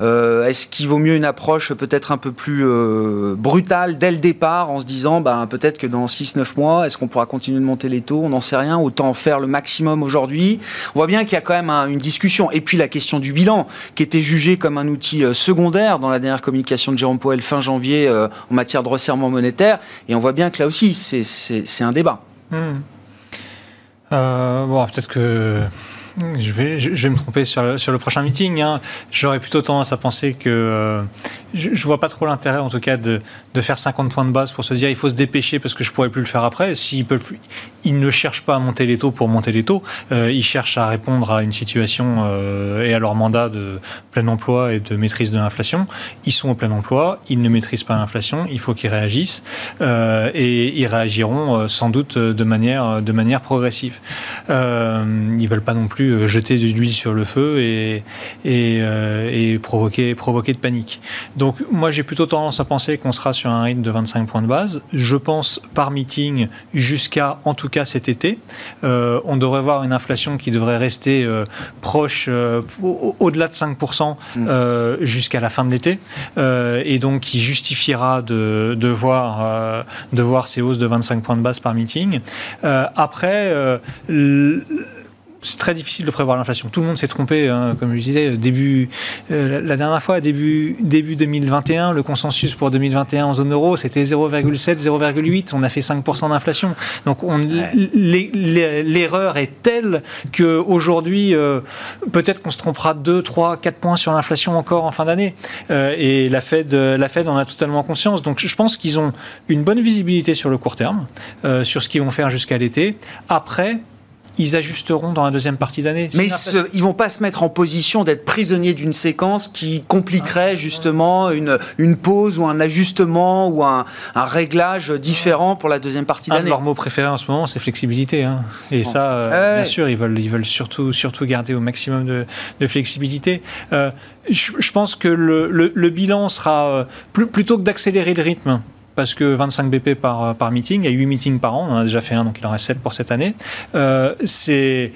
Euh, est-ce qu'il vaut mieux une approche peut-être un peu plus euh, brutale dès le départ en se disant ben, peut-être que dans 6-9 mois, est-ce qu'on pourra continuer de monter les taux? On n'en sait rien, autant faire le maximum aujourd'hui. On voit bien qu'il y a quand même une discussion. Et puis la question du bilan, qui était jugé comme un outil euh, secondaire dans la dernière communication de Jérôme Powell fin janvier en matière de resserrement monétaire. Et on voit bien que là aussi, c'est un débat. Hmm. bon, peut-être que je vais, je, me tromper sur le, prochain meeting. Hein. J'aurais plutôt tendance à penser que euh, je, ne vois pas trop l'intérêt, en tout cas, de, faire 50 points de base pour se dire il faut se dépêcher parce que je pourrais plus le faire après. S'ils ils ne cherchent pas à monter les taux pour monter les taux. Euh, ils cherchent à répondre à une situation euh, et à leur mandat de plein emploi et de maîtrise de l'inflation. Ils sont au plein emploi, ils ne maîtrisent pas l'inflation. Il faut qu'ils réagissent et ils réagiront sans doute de manière, de manière progressive. ils veulent pas non plus euh, jeter de l'huile sur le feu et, euh, provoquer, provoquer de panique. Donc moi j'ai plutôt tendance à penser qu'on sera sur un rythme de 25 points de base. Je pense par meeting jusqu'à en tout cas cet été. Euh, on devrait voir une inflation qui devrait rester proche, au-delà de 5% mm. jusqu'à la fin de l'été. et donc qui justifiera de, de, voir, de voir ces hausses de 25 points de base par meeting. après, c'est très difficile de prévoir l'inflation. Tout le monde s'est trompé, hein, comme je disais, début, euh, la dernière fois, début, début 2021, le consensus pour 2021 en zone euro, c'était 0,7, 0,8. On a fait 5% d'inflation. Donc l'erreur est telle qu'aujourd'hui, euh, peut-être qu'on se trompera 2, 3, 4 points sur l'inflation encore en fin d'année. Euh, et la Fed, la Fed en a totalement conscience. Donc je pense qu'ils ont une bonne visibilité sur le court terme, sur ce qu'ils vont faire jusqu'à l'été. Après, ils ajusteront dans la deuxième partie d'année. Mais ils ne vont pas se mettre en position d'être prisonniers d'une séquence qui compliquerait justement une, une pause ou un ajustement ou un, un réglage différent pour la deuxième partie d'année. Leur mot préféré en ce moment, c'est flexibilité. Hein. Et ça, euh, bien sûr, ils veulent, ils veulent surtout, surtout garder au maximum de, de flexibilité. Euh, je, pense que le, le, bilan sera, euh, plus, plutôt que d'accélérer le rythme, parce que 25 BP par, par meeting, il y a 8 meetings par an, on en a déjà fait un, donc il en reste 7 pour cette année. Euh, c'est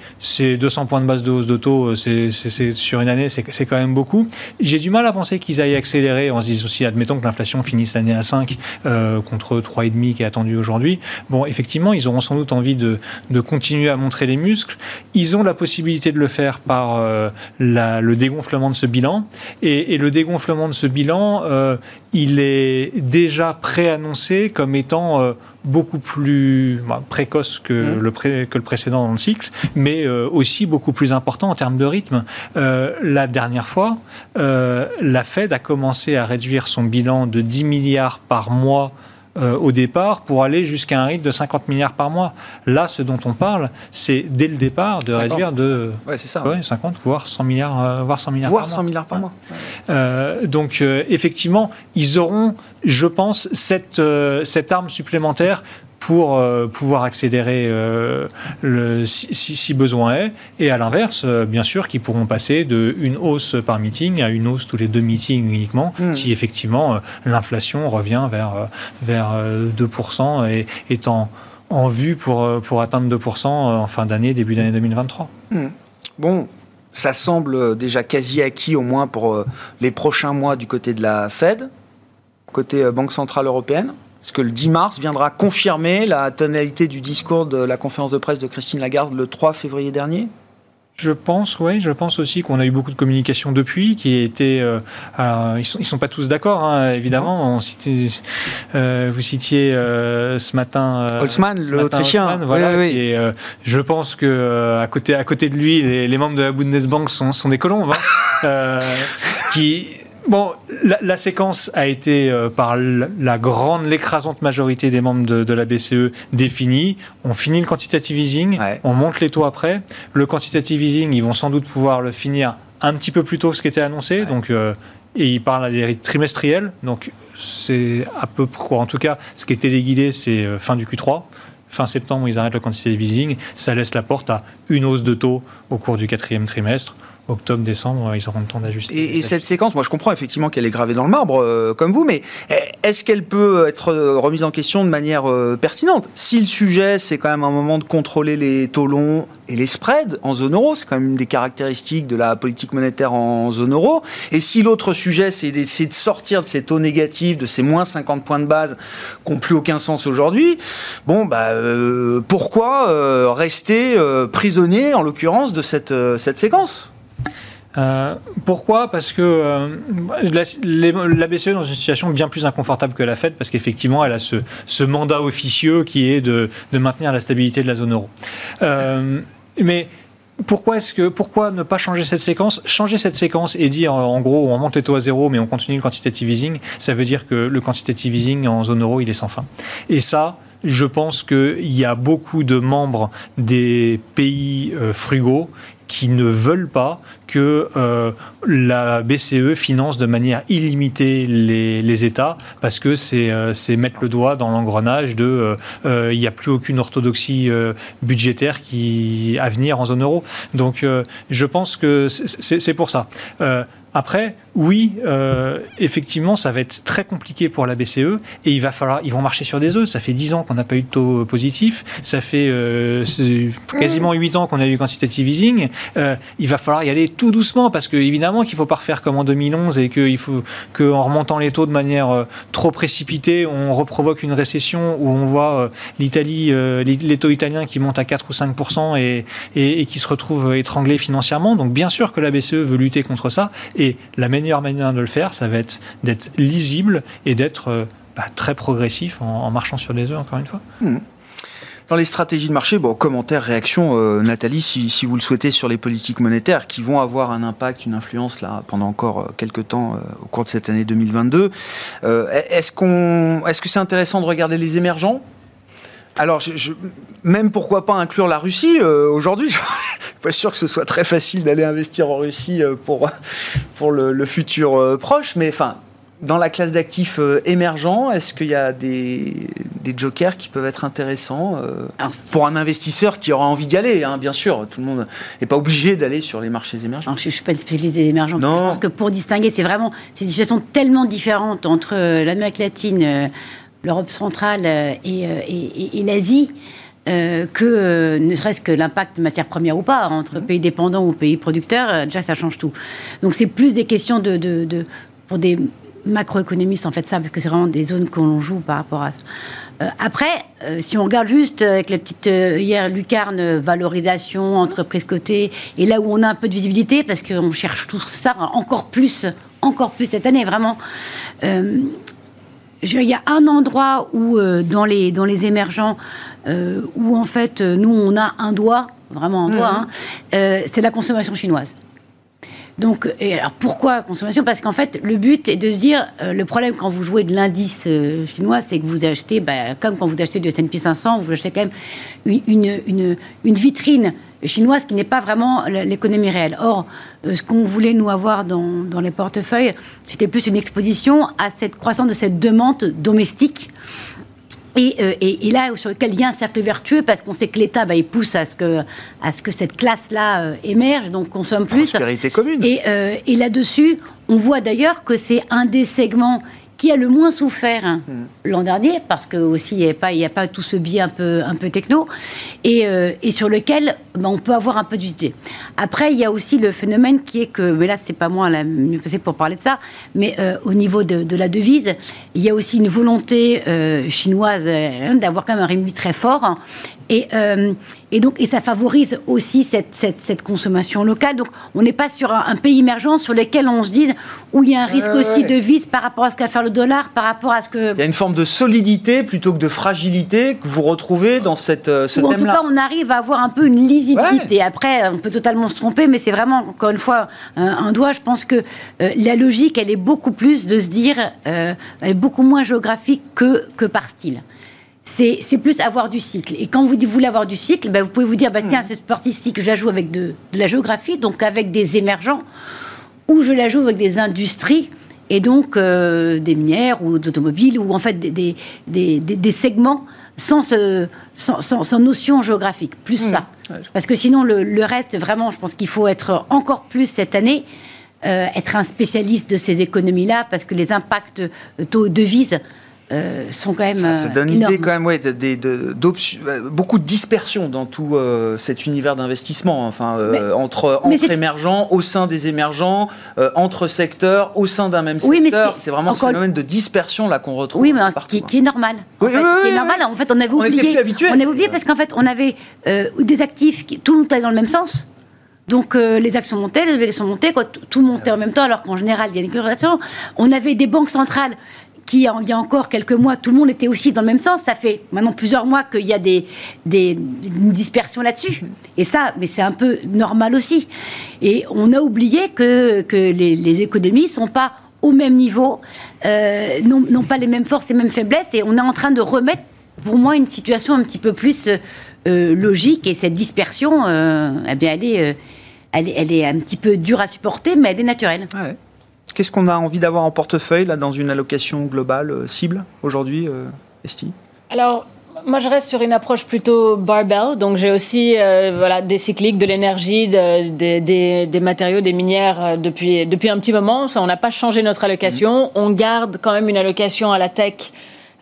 200 points de base de hausse de taux, c'est sur une année, c'est quand même beaucoup. J'ai du mal à penser qu'ils aillent accélérer, on se dit aussi, admettons que l'inflation finisse l'année à 5 euh, contre 3,5 qui est attendu aujourd'hui. Bon, effectivement, ils auront sans doute envie de, de, continuer à montrer les muscles. Ils ont la possibilité de le faire par euh, le dégonflement de ce bilan. Et, et le dégonflement de ce bilan, euh, il est déjà préannoncé comme étant euh, beaucoup plus bah, précoce que, mmh. le que le précédent dans le cycle, mais euh, aussi beaucoup plus important en termes de rythme. Euh, la dernière fois, la Fed a commencé à réduire son bilan de 10 milliards par mois euh, au départ pour aller jusqu'à un rythme de 50 milliards par mois. Là, ce dont on parle, c'est dès le départ de réduire de ouais, ça, ouais. 50 voire 100 milliards, euh, voire 100 milliards voire par 100 mois. milliards par mois. Euh, donc effectivement, ils auront, je pense, cette, cette arme supplémentaire pour euh, pouvoir accélérer euh, le, si, si, besoin est. Et à l'inverse, euh, bien sûr, qui pourront passer de une hausse par meeting à une hausse tous les deux meetings uniquement, mmh. si effectivement l'inflation revient vers, vers 2% et est en, en vue pour, pour atteindre 2% en fin d'année, début d'année 2023. Mmh. Bon, ça semble déjà quasi acquis au moins pour les prochains mois du côté de la Fed, côté Banque Centrale Européenne. Est-ce que le 10 mars viendra confirmer la tonalité du discours de la conférence de presse de Christine Lagarde le 3 février dernier? Je pense, oui. Je pense aussi qu'on a eu beaucoup de communication depuis, qui a été. Euh, ils sont, sont pas tous d'accord, hein, évidemment. On citait, euh, vous citiez euh, ce matin. Holtzmann, l'Autrichien. Voilà. Et je pense que à côté, à côté de lui, les, membres de la Bundesbank sont, sont des colombes, hein, qui Bon, la, séquence a été euh, par la grande, l'écrasante majorité des membres de, la BCE définie. On finit le quantitative easing, on monte les taux après. Le quantitative easing, ils vont sans doute pouvoir le finir un petit peu plus tôt que ce qui était annoncé. Donc, euh, et ils parlent à des rythmes trimestriels. Donc, c'est à peu près, en tout cas, ce qui était téléguidé, c'est euh, fin du Q3 fin septembre, ils arrêtent le quantitative easing. Ça laisse la porte à une hausse de taux au cours du quatrième trimestre octobre, décembre, ils auront le temps d'ajuster. Et, cette séquence, moi je comprends effectivement qu'elle est gravée dans le marbre, euh, comme vous, mais est-ce qu'elle peut être euh, remise en question de manière euh, pertinente? Si le sujet, c'est quand même un moment de contrôler les taux longs et les spreads en zone euro, c'est quand même une des caractéristiques de la politique monétaire en zone euro, et si l'autre sujet, c'est d'essayer de sortir de ces taux négatifs, de ces moins 50 points de base qui n'ont plus aucun sens aujourd'hui, bon, bah, pourquoi rester prisonnier, en l'occurrence, de cette, cette séquence? Euh, pourquoi? Parce que euh, la, BCE est dans une situation bien plus inconfortable que la Fed, parce qu'effectivement, elle a ce, mandat officieux qui est de, maintenir la stabilité de la zone euro. Euh, mais pourquoi, que, pourquoi ne pas changer cette séquence? Changer cette séquence et dire en gros on monte les taux à zéro mais on continue le quantitative easing, ça veut dire que le quantitative easing en zone euro il est sans fin. Et ça, je pense qu'il y a beaucoup de membres des pays frugaux qui ne veulent pas que euh, la BCE finance de manière illimitée les, États, parce que euh, c'est mettre le doigt dans l'engrenage de euh, il n'y a plus aucune orthodoxie budgétaire qui, à venir en zone euro. Donc je pense que c'est pour ça. Après, oui, euh, effectivement, ça va être très compliqué pour la BCE et il va falloir, ils vont marcher sur des œufs. Ça fait 10 ans qu'on n'a pas eu de taux positif, ça fait euh, quasiment 8 ans qu'on a eu quantitative easing. Euh, il va falloir y aller tout doucement parce que évidemment qu'il faut pas refaire comme en 2011 et qu'il faut qu'en remontant les taux de manière trop précipitée, on reprovoque une récession où on voit l'Italie, les, taux italiens qui montent à 4 ou 5 et, et, et qui se retrouvent étranglés financièrement. Donc bien sûr que la BCE veut lutter contre ça. Et la meilleure manière de le faire, ça va être d'être lisible et d'être euh, bah, très progressif en, marchant sur des œufs, encore une fois. Mmh. Dans les stratégies de marché, bon, commentaire, réaction, euh, Nathalie, si, vous le souhaitez, sur les politiques monétaires qui vont avoir un impact, une influence là pendant encore euh, quelques temps au cours de cette année 2022. est-ce qu'on, est-ce que c'est intéressant de regarder les émergents? Alors, je, même pourquoi pas inclure la Russie aujourd'hui pas sûr que ce soit très facile d'aller investir en Russie euh, pour, pour le, futur euh, proche, mais enfin, dans la classe d'actifs euh, émergents, est-ce qu'il y a des, des, jokers qui peuvent être intéressants pour un investisseur qui aura envie d'y aller hein, Bien sûr, tout le monde n'est pas obligé d'aller sur les marchés émergents. je ne suis pas spécialisée émergents. Je pense que pour distinguer, c'est vraiment c'est des situations tellement différentes entre l'Amérique latine l'Europe centrale et, l'Asie. que ne serait-ce que l'impact matières premières ou pas, entre mmh. pays dépendants ou pays producteurs, déjà ça change tout. Donc c'est plus des questions de, de, pour des macroéconomistes en fait ça, parce que c'est vraiment des zones qu'on joue par rapport à ça. Euh, après, euh, si on regarde juste avec la petite euh, hier lucarne valorisation, entreprise cotée, et là où on a un peu de visibilité, parce qu'on cherche tout ça encore plus, encore plus cette année, vraiment. il y a un endroit où, dans, les, dans les émergents, où en fait, nous, on a un doigt, vraiment un doigt, mmh. hein, c'est la consommation chinoise. Donc, et alors pourquoi consommation? Parce qu'en fait, le but est de se dire, euh, le problème quand vous jouez de l'indice euh, chinois, c'est que vous achetez, bah, comme quand vous achetez du S&P 500, vous achetez quand même une, une, une, vitrine chinoise qui n'est pas vraiment l'économie réelle. Or, euh, ce qu'on voulait nous avoir dans, dans les portefeuilles, c'était plus une exposition à cette croissance de cette demande domestique euh, et, et, là, sur lequel il y a un cercle vertueux, parce qu'on sait que l'État, bah, il pousse à ce que, à ce que cette classe-là euh, émerge, donc consomme plus. Prospérité commune. Et, euh, et là-dessus, on voit d'ailleurs que c'est un des segments qui a le moins souffert hein, mm. l'an dernier, parce que aussi il n'y a, pas, a pas tout ce biais un peu, un peu techno, et, et sur lequel bah, on peut avoir un peu d'idée. Après, il y a aussi le phénomène qui est que, mais là, c'est pas moi la mieux passé pour parler de ça, mais euh, au niveau de, de, la devise, il y a aussi une volonté euh, chinoise euh, d'avoir quand même un RMB très fort. Et, et, donc, et ça favorise aussi cette, cette, cette consommation locale. Donc, on n'est pas sur un, pays émergent sur lequel on se dise où il y a un risque aussi de vis par rapport à ce qu'a fait le dollar, par rapport à ce que. Il y a une forme de solidité plutôt que de fragilité que vous retrouvez dans cette, ce thème-là. En tout cas, on arrive à avoir un peu une lisibilité. Après, on peut totalement se tromper, mais c'est vraiment, encore une fois, un, doigt. Je pense que euh, la logique, elle est beaucoup plus de se dire, euh, elle est beaucoup moins géographique que, que par style. C'est plus avoir du cycle. Et quand vous voulez avoir du cycle, ben, vous pouvez vous dire, bah, tiens, mm. cette partie cycle, je la joue avec de, la géographie, donc avec des émergents, ou je la joue avec des industries et donc euh, des minières ou d'automobiles ou en fait des, des, des, des segments sans, sans, notion géographique, plus mmh. ça. Parce que sinon, le, reste, vraiment, je pense qu'il faut être encore plus cette année, euh, être un spécialiste de ces économies-là, parce que les impacts taux de devises euh, sont quand même. Ça, ça donne l'idée quand même, ouais, de, de, euh, beaucoup de dispersion dans tout euh, cet univers d'investissement. Enfin, entre, entre émergents, au sein des émergents, entre secteurs, au sein d'un même secteur. C'est vraiment ce phénomène de dispersion là qu'on retrouve. Oui, mais qui, qui, est normal. En fait, qui est normal. En fait, on avait oublié. On, avait oublié parce qu'en fait, on avait des actifs qui tout le monde dans le même sens. Donc les actions montaient, les obligations montaient, quoi, tout montait en même temps, alors qu'en général, il y a une corrélation. On avait des banques centrales il y a encore quelques mois, tout le monde était aussi dans le même sens. Ça fait maintenant plusieurs mois qu'il y a des, des, une dispersion là-dessus. Et ça, mais c'est un peu normal aussi. Et on a oublié que, que les, économies ne sont pas au même niveau, euh, n'ont pas les mêmes forces et mêmes faiblesses. Et on est en train de remettre, pour moi, une situation un petit peu plus euh, logique. Et cette dispersion, euh, eh bien, elle est, elle, est, elle est un petit peu dure à supporter, mais elle est naturelle. Qu'est-ce qu'on a envie d'avoir en portefeuille là, dans une allocation globale euh, cible aujourd'hui, euh, Esti? Alors, moi, je reste sur une approche plutôt barbell. Donc, j'ai aussi euh, voilà, des cycliques, de l'énergie, des matériaux, des minières depuis, depuis un petit moment. Ça, on n'a pas changé notre allocation. Mm. On garde quand même une allocation à la tech.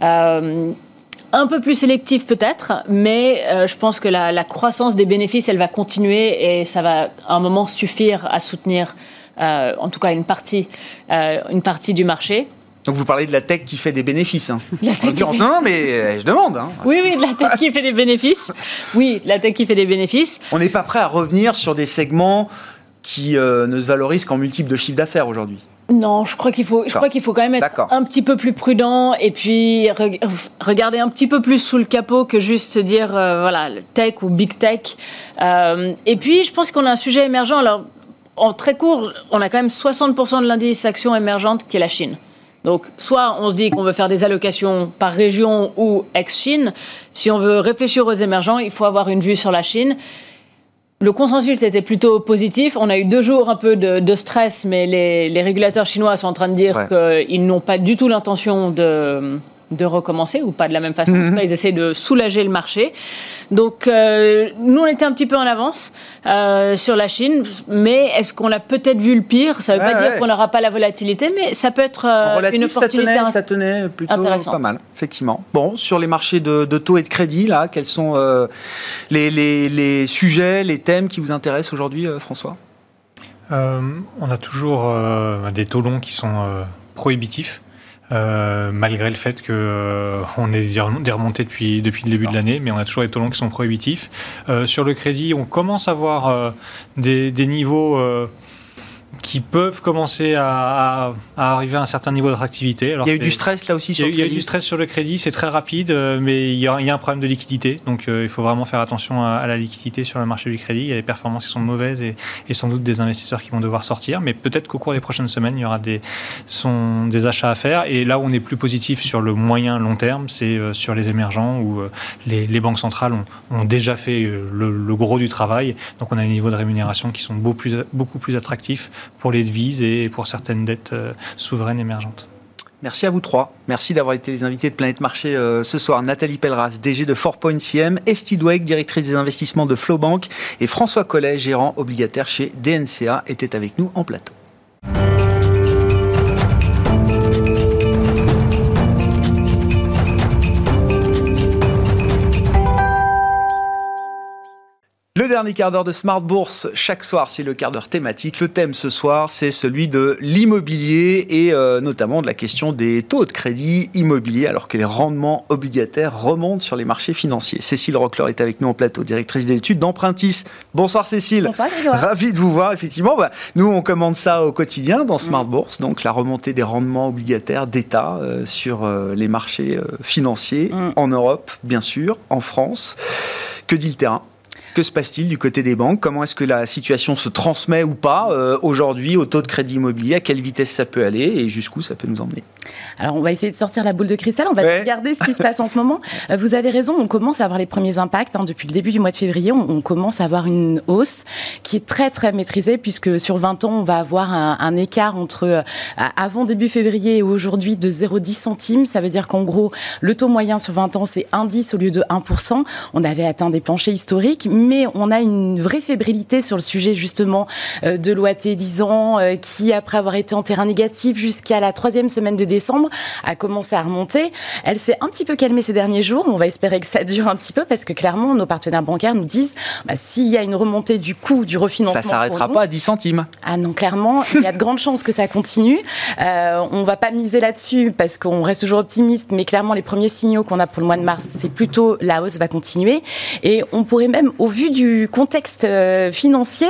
un peu plus sélective peut-être, mais je pense que la, la, croissance des bénéfices, elle va continuer et ça va à un moment suffire à soutenir euh, en tout cas une partie, euh, une partie du marché. Donc vous parlez de la tech qui fait des bénéfices. Hein. La tech Non, mais euh, je demande. Hein. Oui, oui, la tech qui fait des bénéfices. Oui, la tech qui fait des bénéfices. On n'est pas prêt à revenir sur des segments qui ne se valorisent qu'en multiples de chiffre d'affaires aujourd'hui. Non, je crois qu'il faut, je crois qu'il faut quand même être un petit peu plus prudent et puis regarder un petit peu plus sous le capot que juste dire voilà tech ou big tech. et puis je pense qu'on a un sujet émergent. Alors en très court, on a quand même 60% de l'indice action émergente qui est la Chine. Donc, soit on se dit qu'on veut faire des allocations par région ou ex-Chine. Si on veut réfléchir aux émergents, il faut avoir une vue sur la Chine. Le consensus était plutôt positif. On a eu deux jours un peu de, stress, mais les, régulateurs chinois sont en train de dire qu'ils n'ont pas du tout l'intention de, de recommencer, ou pas de la même façon. Mhm. ils essaient de soulager le marché. Donc, euh, nous, on était un petit peu en avance euh, sur la Chine, mais est-ce qu'on a peut-être vu le pire? Ça ne veut pas dire qu'on n'aura pas la volatilité, mais ça peut être une opportunité ça tenait, plutôt pas mal, effectivement. Bon, sur les marchés de, taux et de crédit, là, quels sont les, les, sujets, les thèmes qui vous intéressent aujourd'hui, François? On a toujours des taux longs qui sont prohibitifs. Euh, malgré le fait qu'on euh, on ait des remontées depuis, le début de l'année, mais on a toujours des taux longs qui sont prohibitifs. Euh, sur le crédit, on commence à voir des, niveaux qui peuvent commencer à, arriver à un certain niveau d'attractivité. Il y a eu du stress là aussi sur le crédit Il y a eu du stress sur le crédit, c'est très rapide, euh, mais il y, a, un problème de liquidité. Donc euh, il faut vraiment faire attention à, la liquidité sur le marché du crédit. Il y a des performances qui sont mauvaises et, sans doute des investisseurs qui vont devoir sortir. Mais peut-être qu'au cours des prochaines semaines, il y aura des, sont, des achats à faire. Et là où on est plus positif sur le moyen long terme, c'est euh, sur les émergents où les, banques centrales ont, déjà fait le, gros du travail. Donc on a des niveaux de rémunération qui sont beaucoup plus, beaucoup plus attractifs pour les devises et pour certaines dettes euh, souveraines émergentes. Merci à vous trois. Merci d'avoir été les invités de Planète Marché euh, ce soir. Nathalie Pelleras, DG de 4.CM, Estie Dweck, directrice des investissements de Flowbank et François Collet, gérant obligataire chez DNCA, étaient avec nous en plateau. Dernier quart d'heure de Smart Bourse, chaque soir, c'est le quart d'heure thématique. Le thème ce soir, c'est celui de l'immobilier et euh, notamment de la question des taux de crédit immobilier alors que les rendements obligataires remontent sur les marchés financiers. Cécile Rockler est avec nous en plateau, directrice d'études d'Empruntis. Bonsoir Cécile. Bonsoir Grégoire. Ravi de vous voir. Effectivement, bah, nous on commande ça au quotidien dans Smart. Bourse, donc la remontée des rendements obligataires d'État euh, sur euh, les marchés financiers mm. en Europe, bien sûr, en France. Que dit le terrain? Que se passe-t-il du côté des banques? Comment est-ce que la situation se transmet ou pas euh, aujourd'hui au taux de crédit immobilier? À quelle vitesse ça peut aller et jusqu'où ça peut nous emmener? Alors, on va essayer de sortir la boule de cristal. On va regarder ce qui se passe en ce moment. Euh, vous avez raison, on commence à avoir les premiers impacts. Hein. depuis le début du mois de février, on, commence à avoir une hausse qui est très, très maîtrisée puisque sur 20 ans, on va avoir un, écart entre euh, avant début février et aujourd'hui de 0,10 centimes. Ça veut dire qu'en gros, le taux moyen sur 20 ans, c'est 1,10 au lieu de 1%. On avait atteint des planchers historiques mais on a une vraie fébrilité sur le sujet justement euh, de l'OAT 10 ans, euh, qui après avoir été en terrain négatif jusqu'à la troisième semaine de décembre, a commencé à remonter. Elle s'est un petit peu calmée ces derniers jours. On va espérer que ça dure un petit peu parce que clairement, nos partenaires bancaires nous disent bah, s'il y a une remontée du coût du refinancement. Ça s'arrêtera pas à 10 centimes. Ah non, clairement, il y a de grandes chances que ça continue. Euh, on va pas miser là-dessus parce qu'on reste toujours optimiste, mais clairement, les premiers signaux qu'on a pour le mois de mars, c'est plutôt la hausse va continuer. Et on pourrait même, au vu du contexte euh, financier,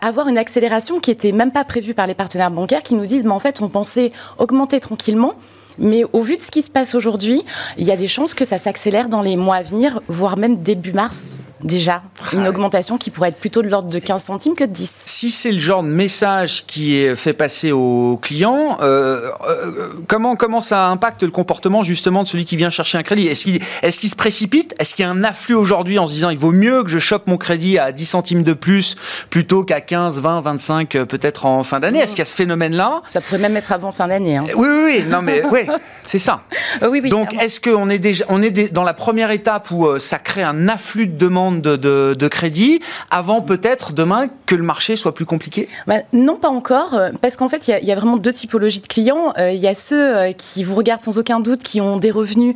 avoir une accélération qui était même pas prévue par les partenaires bancaires qui nous disent, mais en fait, on pensait augmenter tranquillement. Mais au vu de ce qui se passe aujourd'hui, il y a des chances que ça s'accélère dans les mois à venir, voire même début mars déjà. Une augmentation qui pourrait être plutôt de l'ordre de 15 centimes que de 10. Si c'est le genre de message qui est fait passer aux clients, euh, euh, comment, comment ça impacte le comportement justement de celui qui vient chercher un crédit? Est-ce qu'il est se précipite? Est-ce qu'il y a un afflux aujourd'hui en se disant il vaut mieux que je chope mon crédit à 10 centimes de plus plutôt qu'à 15, 20, 25 peut-être en fin d'année? Est-ce qu'il y a ce phénomène-là? Ça pourrait même être avant fin d'année. Hein. Oui, oui, oui, non mais c'est ça. Oui, oui, Donc est-ce qu'on est déjà on est dans la première étape où euh, ça crée un afflux de demandes de, crédit avant peut-être demain que le marché soit plus compliqué? Bah, Non, pas encore, euh, parce qu'en fait, il y, a vraiment deux typologies de clients. Euh, il y a ceux qui vous regardent sans aucun doute, qui ont des revenus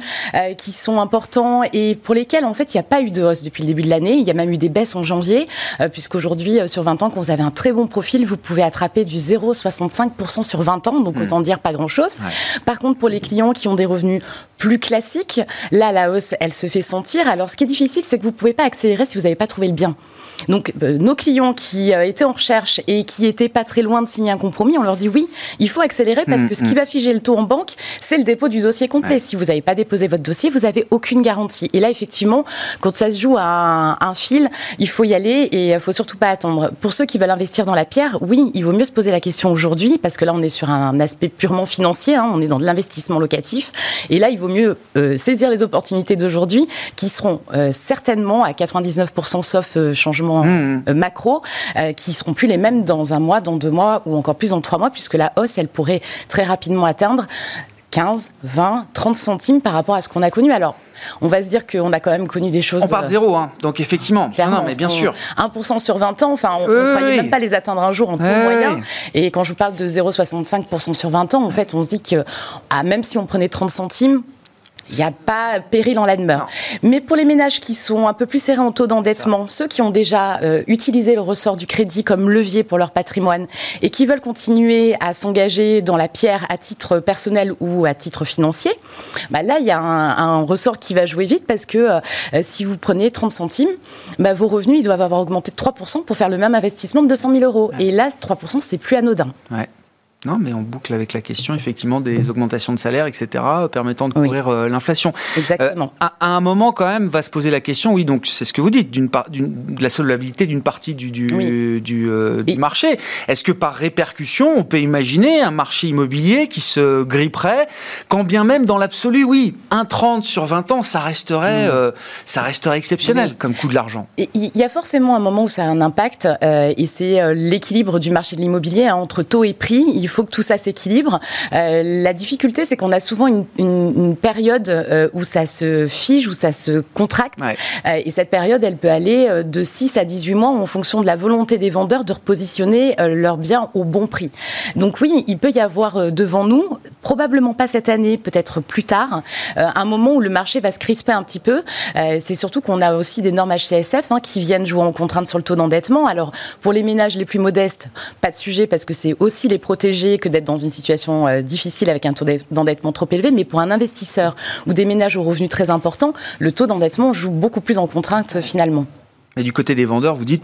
qui sont importants et pour lesquels, en fait, il n'y a pas eu de hausse depuis le début de l'année. Il y a même eu des baisses en janvier, puisqu'aujourd'hui, sur 20 ans, quand vous avez un très bon profil, vous pouvez attraper du 0,65% sur 20 ans, donc hmm. autant dire pas grand-chose. Par contre, pour les clients qui ont des revenus plus classiques, là, la hausse, elle se fait sentir. Alors, ce qui est difficile, c'est que vous ne pouvez pas accélérer si vous n'avez pas trouvé le bien. Donc, euh, nos clients qui euh, étaient en recherche et qui étaient pas très loin de signer un compromis, on leur dit oui, il faut accélérer parce que ce qui mm, va figer le tôt en banque, c'est le dépôt du dossier complet. Si vous n'avez pas déposé votre dossier, vous n'avez aucune garantie. Et là, effectivement, quand ça se joue à un, fil, il faut y aller et il faut surtout pas attendre. Pour ceux qui veulent investir dans la pierre, oui, il vaut mieux se poser la question aujourd'hui parce que là, on est sur un aspect purement financier, hein, on est dans de l'investissement locatif. Et là, il vaut mieux euh, saisir les opportunités d'aujourd'hui qui seront certainement à 99% sauf changement Mmh. Euh, macro euh, qui seront plus les mêmes dans un mois, dans deux mois ou encore plus dans trois mois, puisque la hausse, elle pourrait très rapidement atteindre 15, 20, 30 centimes par rapport à ce qu'on a connu. Alors, on va se dire qu'on a quand même connu des choses. On part de zéro, hein. donc effectivement. non, mais bien sûr. 1% sur 20 ans, enfin, on ne croyait même pas les atteindre un jour en taux moyen. Et quand je vous parle de 0,65% sur 20 ans, en fait, on se dit que ah, même si on prenait 30 centimes, il n'y a pas péril en la demeure. Mais pour les ménages qui sont un peu plus serrés en taux d'endettement, ceux qui ont déjà euh, utilisé le ressort du crédit comme levier pour leur patrimoine et qui veulent continuer à s'engager dans la pierre à titre personnel ou à titre financier, bah là, il y a un, ressort qui va jouer vite parce que euh, si vous prenez 30 centimes, bah, vos revenus ils doivent avoir augmenté de 3% pour faire le même investissement de 200 000 euros. Et là, 3%, c'est plus anodin. Ouais. Non, mais on boucle avec la question, effectivement, des augmentations de salaire, etc., permettant de couvrir euh, l'inflation. Exactement. Euh, à, un moment, quand même, va se poser la question, oui, donc c'est ce que vous dites, d'une part, de la solvabilité d'une partie du, du, euh, du, marché. Est-ce que par répercussion, on peut imaginer un marché immobilier qui se gripperait, quand bien même dans l'absolu, oui, 1,30 sur 20 ans, ça resterait, mm. ça resterait exceptionnel comme coût de l'argent? Il y a forcément un moment où ça a un impact, et c'est l'équilibre du marché de l'immobilier hein, entre taux et prix. Il faut que tout ça s'équilibre. Euh, la difficulté, c'est qu'on a souvent une, période euh, où ça se fige, où ça se contracte. Euh, et cette période, elle peut aller de 6 à 18 mois en fonction de la volonté des vendeurs de repositionner leurs biens au bon prix. Donc oui, il peut y avoir devant nous, probablement pas cette année, peut-être plus tard, un moment où le marché va se crisper un petit peu. c'est surtout qu'on a aussi des normes HCSF hein, qui viennent jouer en contrainte sur le taux d'endettement. Alors pour les ménages les plus modestes, pas de sujet parce que c'est aussi les protéger que d'être dans une situation euh, difficile avec un taux d'endettement trop élevé, mais pour un investisseur ou des ménages aux revenus très importants, le taux d'endettement joue beaucoup plus en contrainte finalement. Et du côté des vendeurs, vous dites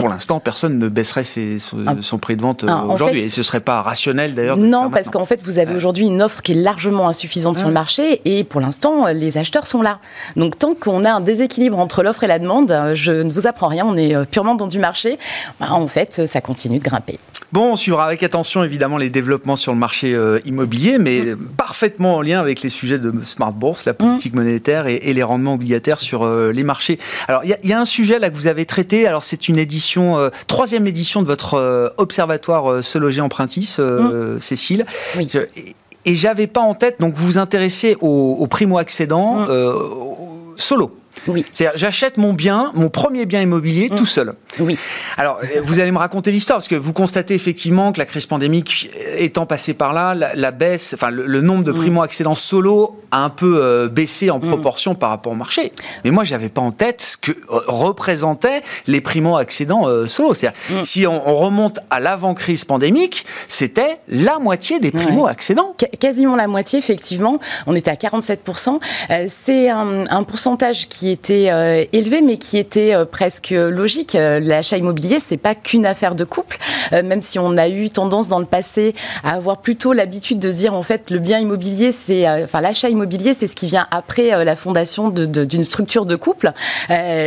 pour l'instant, personne ne baisserait ah. son, prix de vente ah, aujourd'hui. et ce ne serait pas rationnel d'ailleurs Non, parce qu'en fait, vous avez aujourd'hui une offre qui est largement insuffisante sur le marché. Et pour l'instant, les acheteurs sont là. Donc tant qu'on a un déséquilibre entre l'offre et la demande, je ne vous apprends rien, on est euh, purement dans du marché. Bah, en fait, ça continue de grimper. Bon, on suivra avec attention évidemment les développements sur le marché euh, immobilier, mais mm. parfaitement en lien avec les sujets de Smart Bourse, la politique mm. monétaire et, les rendements obligataires sur euh, les marchés. Alors, il y, a un sujet là que vous avez traité. Alors, c'est une édition, euh, troisième édition de votre observatoire Se loger empruntis, mm. Cécile. Oui. Et, j'avais pas en tête, donc vous vous intéressez aux, primo-accédants solo. Oui. C'est-à-dire, j'achète mon bien, mon premier bien immobilier tout seul. Oui. Alors, euh, vous allez me raconter l'histoire, parce que vous constatez effectivement que la crise pandémique étant passée par là, la, baisse, enfin, le, nombre de mm. primo-accédants solo a un peu euh, baissé en mm. proportion par rapport au marché. Mais moi, j'avais pas en tête ce que euh, représentaient les primo-accédants solo. C'est-à-dire, mm. si on, remonte à l'avant-crise pandémique, c'était la moitié des primo-accédants. Quasiment la moitié, effectivement. On était à 47%. C'est un, un, pourcentage qui était élevé, mais qui était presque logique l'achat immobilier, c'est pas qu'une affaire de couple, euh, même si on a eu tendance dans le passé à avoir plutôt l'habitude de dire en fait le bien immobilier, c'est, euh, enfin l'achat immobilier, c'est ce qui vient après euh, la fondation d'une structure de couple.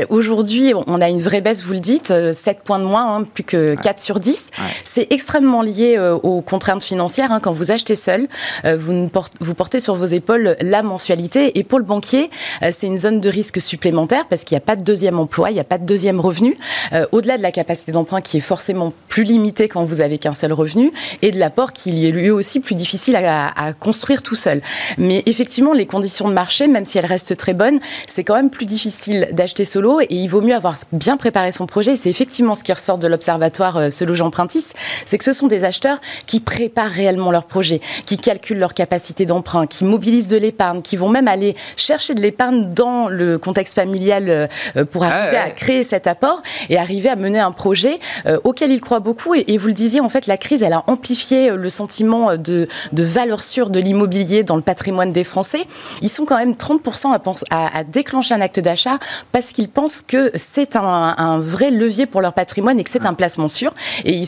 Aujourd'hui, on a une vraie baisse, vous le dites, 7 points de moins, hein, plus que 4 sur 10. C'est extrêmement lié aux contraintes financières. Hein. Quand vous achetez seul, vous, vous portez sur vos épaules la mensualité. Et pour le banquier, c'est une zone de risque supplémentaire parce qu'il n'y a pas de deuxième emploi, il n'y a pas de deuxième revenu. Euh, au-delà de la capacité d'emprunt qui est forcément plus limitée quand vous avez qu'un seul revenu, et de l'apport qui est lui aussi plus difficile à, construire tout seul. Mais effectivement, les conditions de marché, même si elles restent très bonnes, c'est quand même plus difficile d'acheter solo, et il vaut mieux avoir bien préparé son projet. C'est effectivement ce qui ressort de l'observatoire euh, Solo Jean Printis, c'est que ce sont des acheteurs qui préparent réellement leur projet, qui calculent leur capacité d'emprunt, qui mobilisent de l'épargne, qui vont même aller chercher de l'épargne dans le contexte familial euh, pour arriver à créer cet apport et arriver à mener un projet euh, auquel il croit beaucoup. Et, vous le disiez, en fait, la crise, elle a amplifié euh, le sentiment euh, de, de valeur sûre de l'immobilier dans le patrimoine des Français. Ils sont quand même 30% à, à, déclencher un acte d'achat parce qu'ils pensent que c'est un, vrai levier pour leur patrimoine et que c'est un placement sûr. Et ils,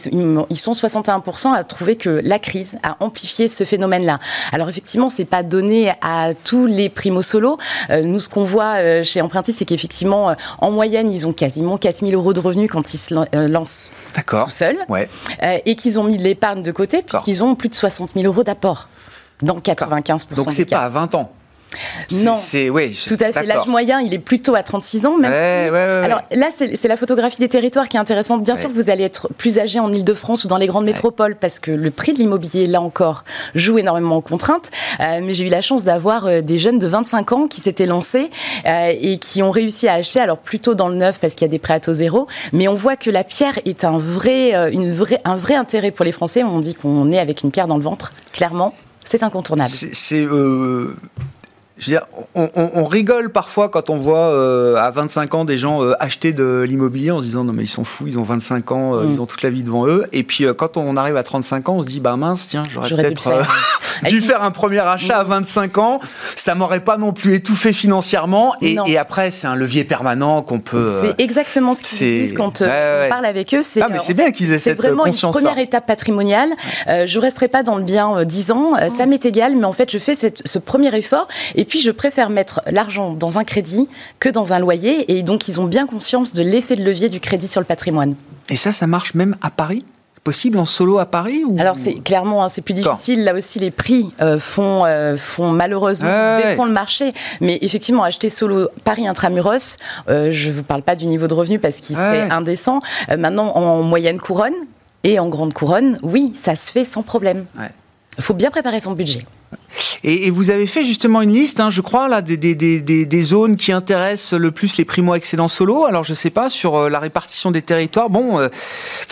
ils sont 61% à trouver que la crise a amplifié ce phénomène-là. Alors effectivement, c'est pas donné à tous les primo solo. nous, ce qu'on voit chez Empruntis, c'est qu'effectivement, en moyenne, ils ont quasiment 4000 euros de revenus quand ils se euh, lancent tout seuls. Ouais. Euh, et qu'ils ont mis de l'épargne de côté puisqu'ils ont plus de 60 000 euros d'apport dans 95% Donc c'est pas à 20 ans Non, c'est oui, tout à fait. L'âge moyen, il est plutôt à 36 ans. Même Alors là, c'est la photographie des territoires qui est intéressante. Bien sûr que vous allez être plus âgé en Ile-de-France ou dans les grandes métropoles parce que le prix de l'immobilier, là encore, joue énormément en contrainte. Euh, mais j'ai eu la chance d'avoir euh, des jeunes de 25 ans qui s'étaient lancés euh, et qui ont réussi à acheter, alors plutôt dans le neuf parce qu'il y a des prêts à taux zéro. Mais on voit que la pierre est un vrai, une vraie, un vrai intérêt pour les Français. On dit qu'on est avec une pierre dans le ventre, clairement. C'est incontournable. C'est je veux dire, on, rigole parfois quand on voit euh, à 25 ans des gens euh, acheter de l'immobilier en se disant non mais ils sont fous, ils ont 25 ans, euh, mm. ils ont toute la vie devant eux. Et puis quand on arrive à 35 ans, on se dit bah mince, tiens, j'aurais peut-être dû, faire un premier achat à 25 ans. Ça m'aurait pas non plus étouffé financièrement. Et, après, c'est un levier permanent qu'on peut. C'est exactement ce qu'ils disent quand on parle avec eux. C'est ah, mais c'est bien qu'ils aient cette vraiment une première étape patrimoniale. je resterai pas dans le bien 10 ans, ça m'est égal, mais en fait je fais ce premier effort. Et et puis, je préfère mettre l'argent dans un crédit que dans un loyer. Et donc, ils ont bien conscience de l'effet de levier du crédit sur le patrimoine. Et ça, ça marche même à Paris? Possible en solo à Paris ou... Alors c'est clairement hein, c'est plus difficile. Là aussi les prix euh, font euh, font malheureusement le marché. Mais effectivement acheter solo Paris intramuros, euh, je vous parle pas du niveau de revenu parce qu'il serait indécent. maintenant en moyenne couronne et en grande couronne, oui ça se fait sans problème. Il faut bien préparer son budget. Et, vous avez fait justement une liste, hein, je crois, là, des, des, des, des, zones qui intéressent le plus les primo-excédents solo. Alors, je sais pas, sur euh, la répartition des territoires, bon, euh,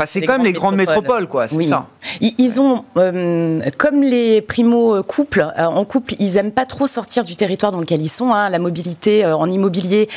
c'est quand même les grandes métropoles, quoi, c'est ça. Ils ont, euh, comme les primo-couples, en couple, ils aiment pas trop sortir du territoire dans lequel ils sont. Hein. La mobilité en immobilier,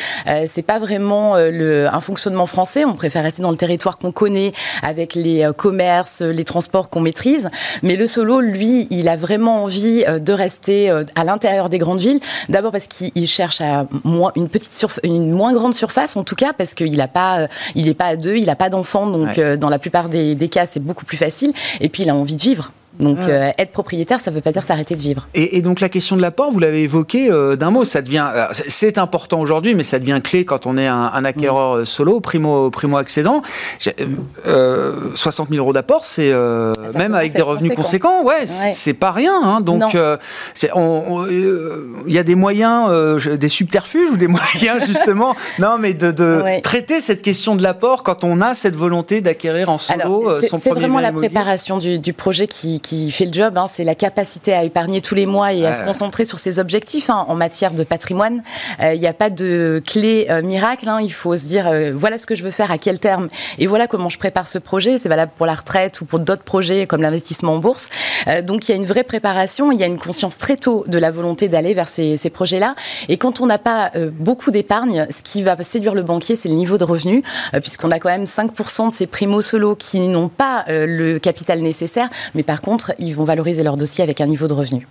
c'est pas vraiment le, un fonctionnement français. On préfère rester dans le territoire qu'on connaît, avec les commerces, les transports qu'on maîtrise. Mais le solo, lui, il a vraiment envie de rester euh, à l'intérieur des grandes villes. D'abord parce qu'il cherche à moins, une petite une moins grande surface, en tout cas, parce qu'il pas, euh, il n'est pas à deux, il n'a pas d'enfants, donc euh, dans la plupart des, des cas, c'est beaucoup plus facile. Et puis il a envie de vivre. Donc euh, être propriétaire, ça ne veut pas dire s'arrêter de vivre. Et, donc la question de l'apport, vous l'avez évoqué euh, d'un mot, ça devient, c'est important aujourd'hui, mais ça devient clé quand on est un, acquéreur euh, solo, primo, primo accédant. 60 000 euros d'apport, c'est ah, même avec des revenus conséquents, ouais, c'est pas rien. Hein. donc il y a des moyens, des subterfuges ou des moyens justement, non, mais de, traiter cette question de l'apport quand on a cette volonté d'acquérir en solo son premier C'est vraiment la préparation du, du projet qui qui fait le job. Hein, c'est la capacité à épargner tous les mois et à se concentrer sur ses objectifs hein, en matière de patrimoine. Euh, il n'y a pas de clé euh, miracle. Hein, il faut se dire euh, voilà ce que je veux faire à quel terme et voilà comment je prépare ce projet. C'est valable pour la retraite ou pour d'autres projets comme l'investissement en bourse. donc il y a une vraie préparation. Il y a une conscience très tôt de la volonté d'aller vers ces, ces projets-là. Et quand on n'a pas beaucoup d'épargne, ce qui va séduire le banquier, c'est le niveau de revenu, puisqu'on a quand même 5% de ces primo solos qui n'ont pas le capital nécessaire, mais par contre ils vont valoriser leur dossier avec un niveau de revenu.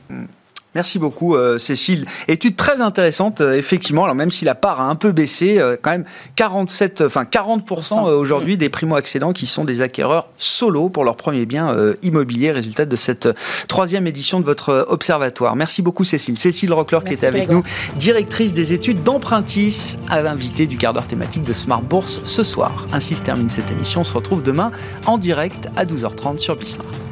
Merci beaucoup, euh, Cécile. Étude très intéressante, euh, effectivement. Alors même si la part a un peu baissé, euh, quand même 47, enfin 40% aujourd'hui des primo-accédants qui sont des acquéreurs solo pour leur premier bien immobilier. Résultat de cette troisième édition de votre observatoire. Merci beaucoup, Cécile. Cécile Rockler qui était avec nous, directrice des études d'Empruntis, à l'invité du quart d'heure thématique de Smart Bourse ce soir. Ainsi se termine cette émission. On se retrouve demain en direct à 12h30 sur Bismart.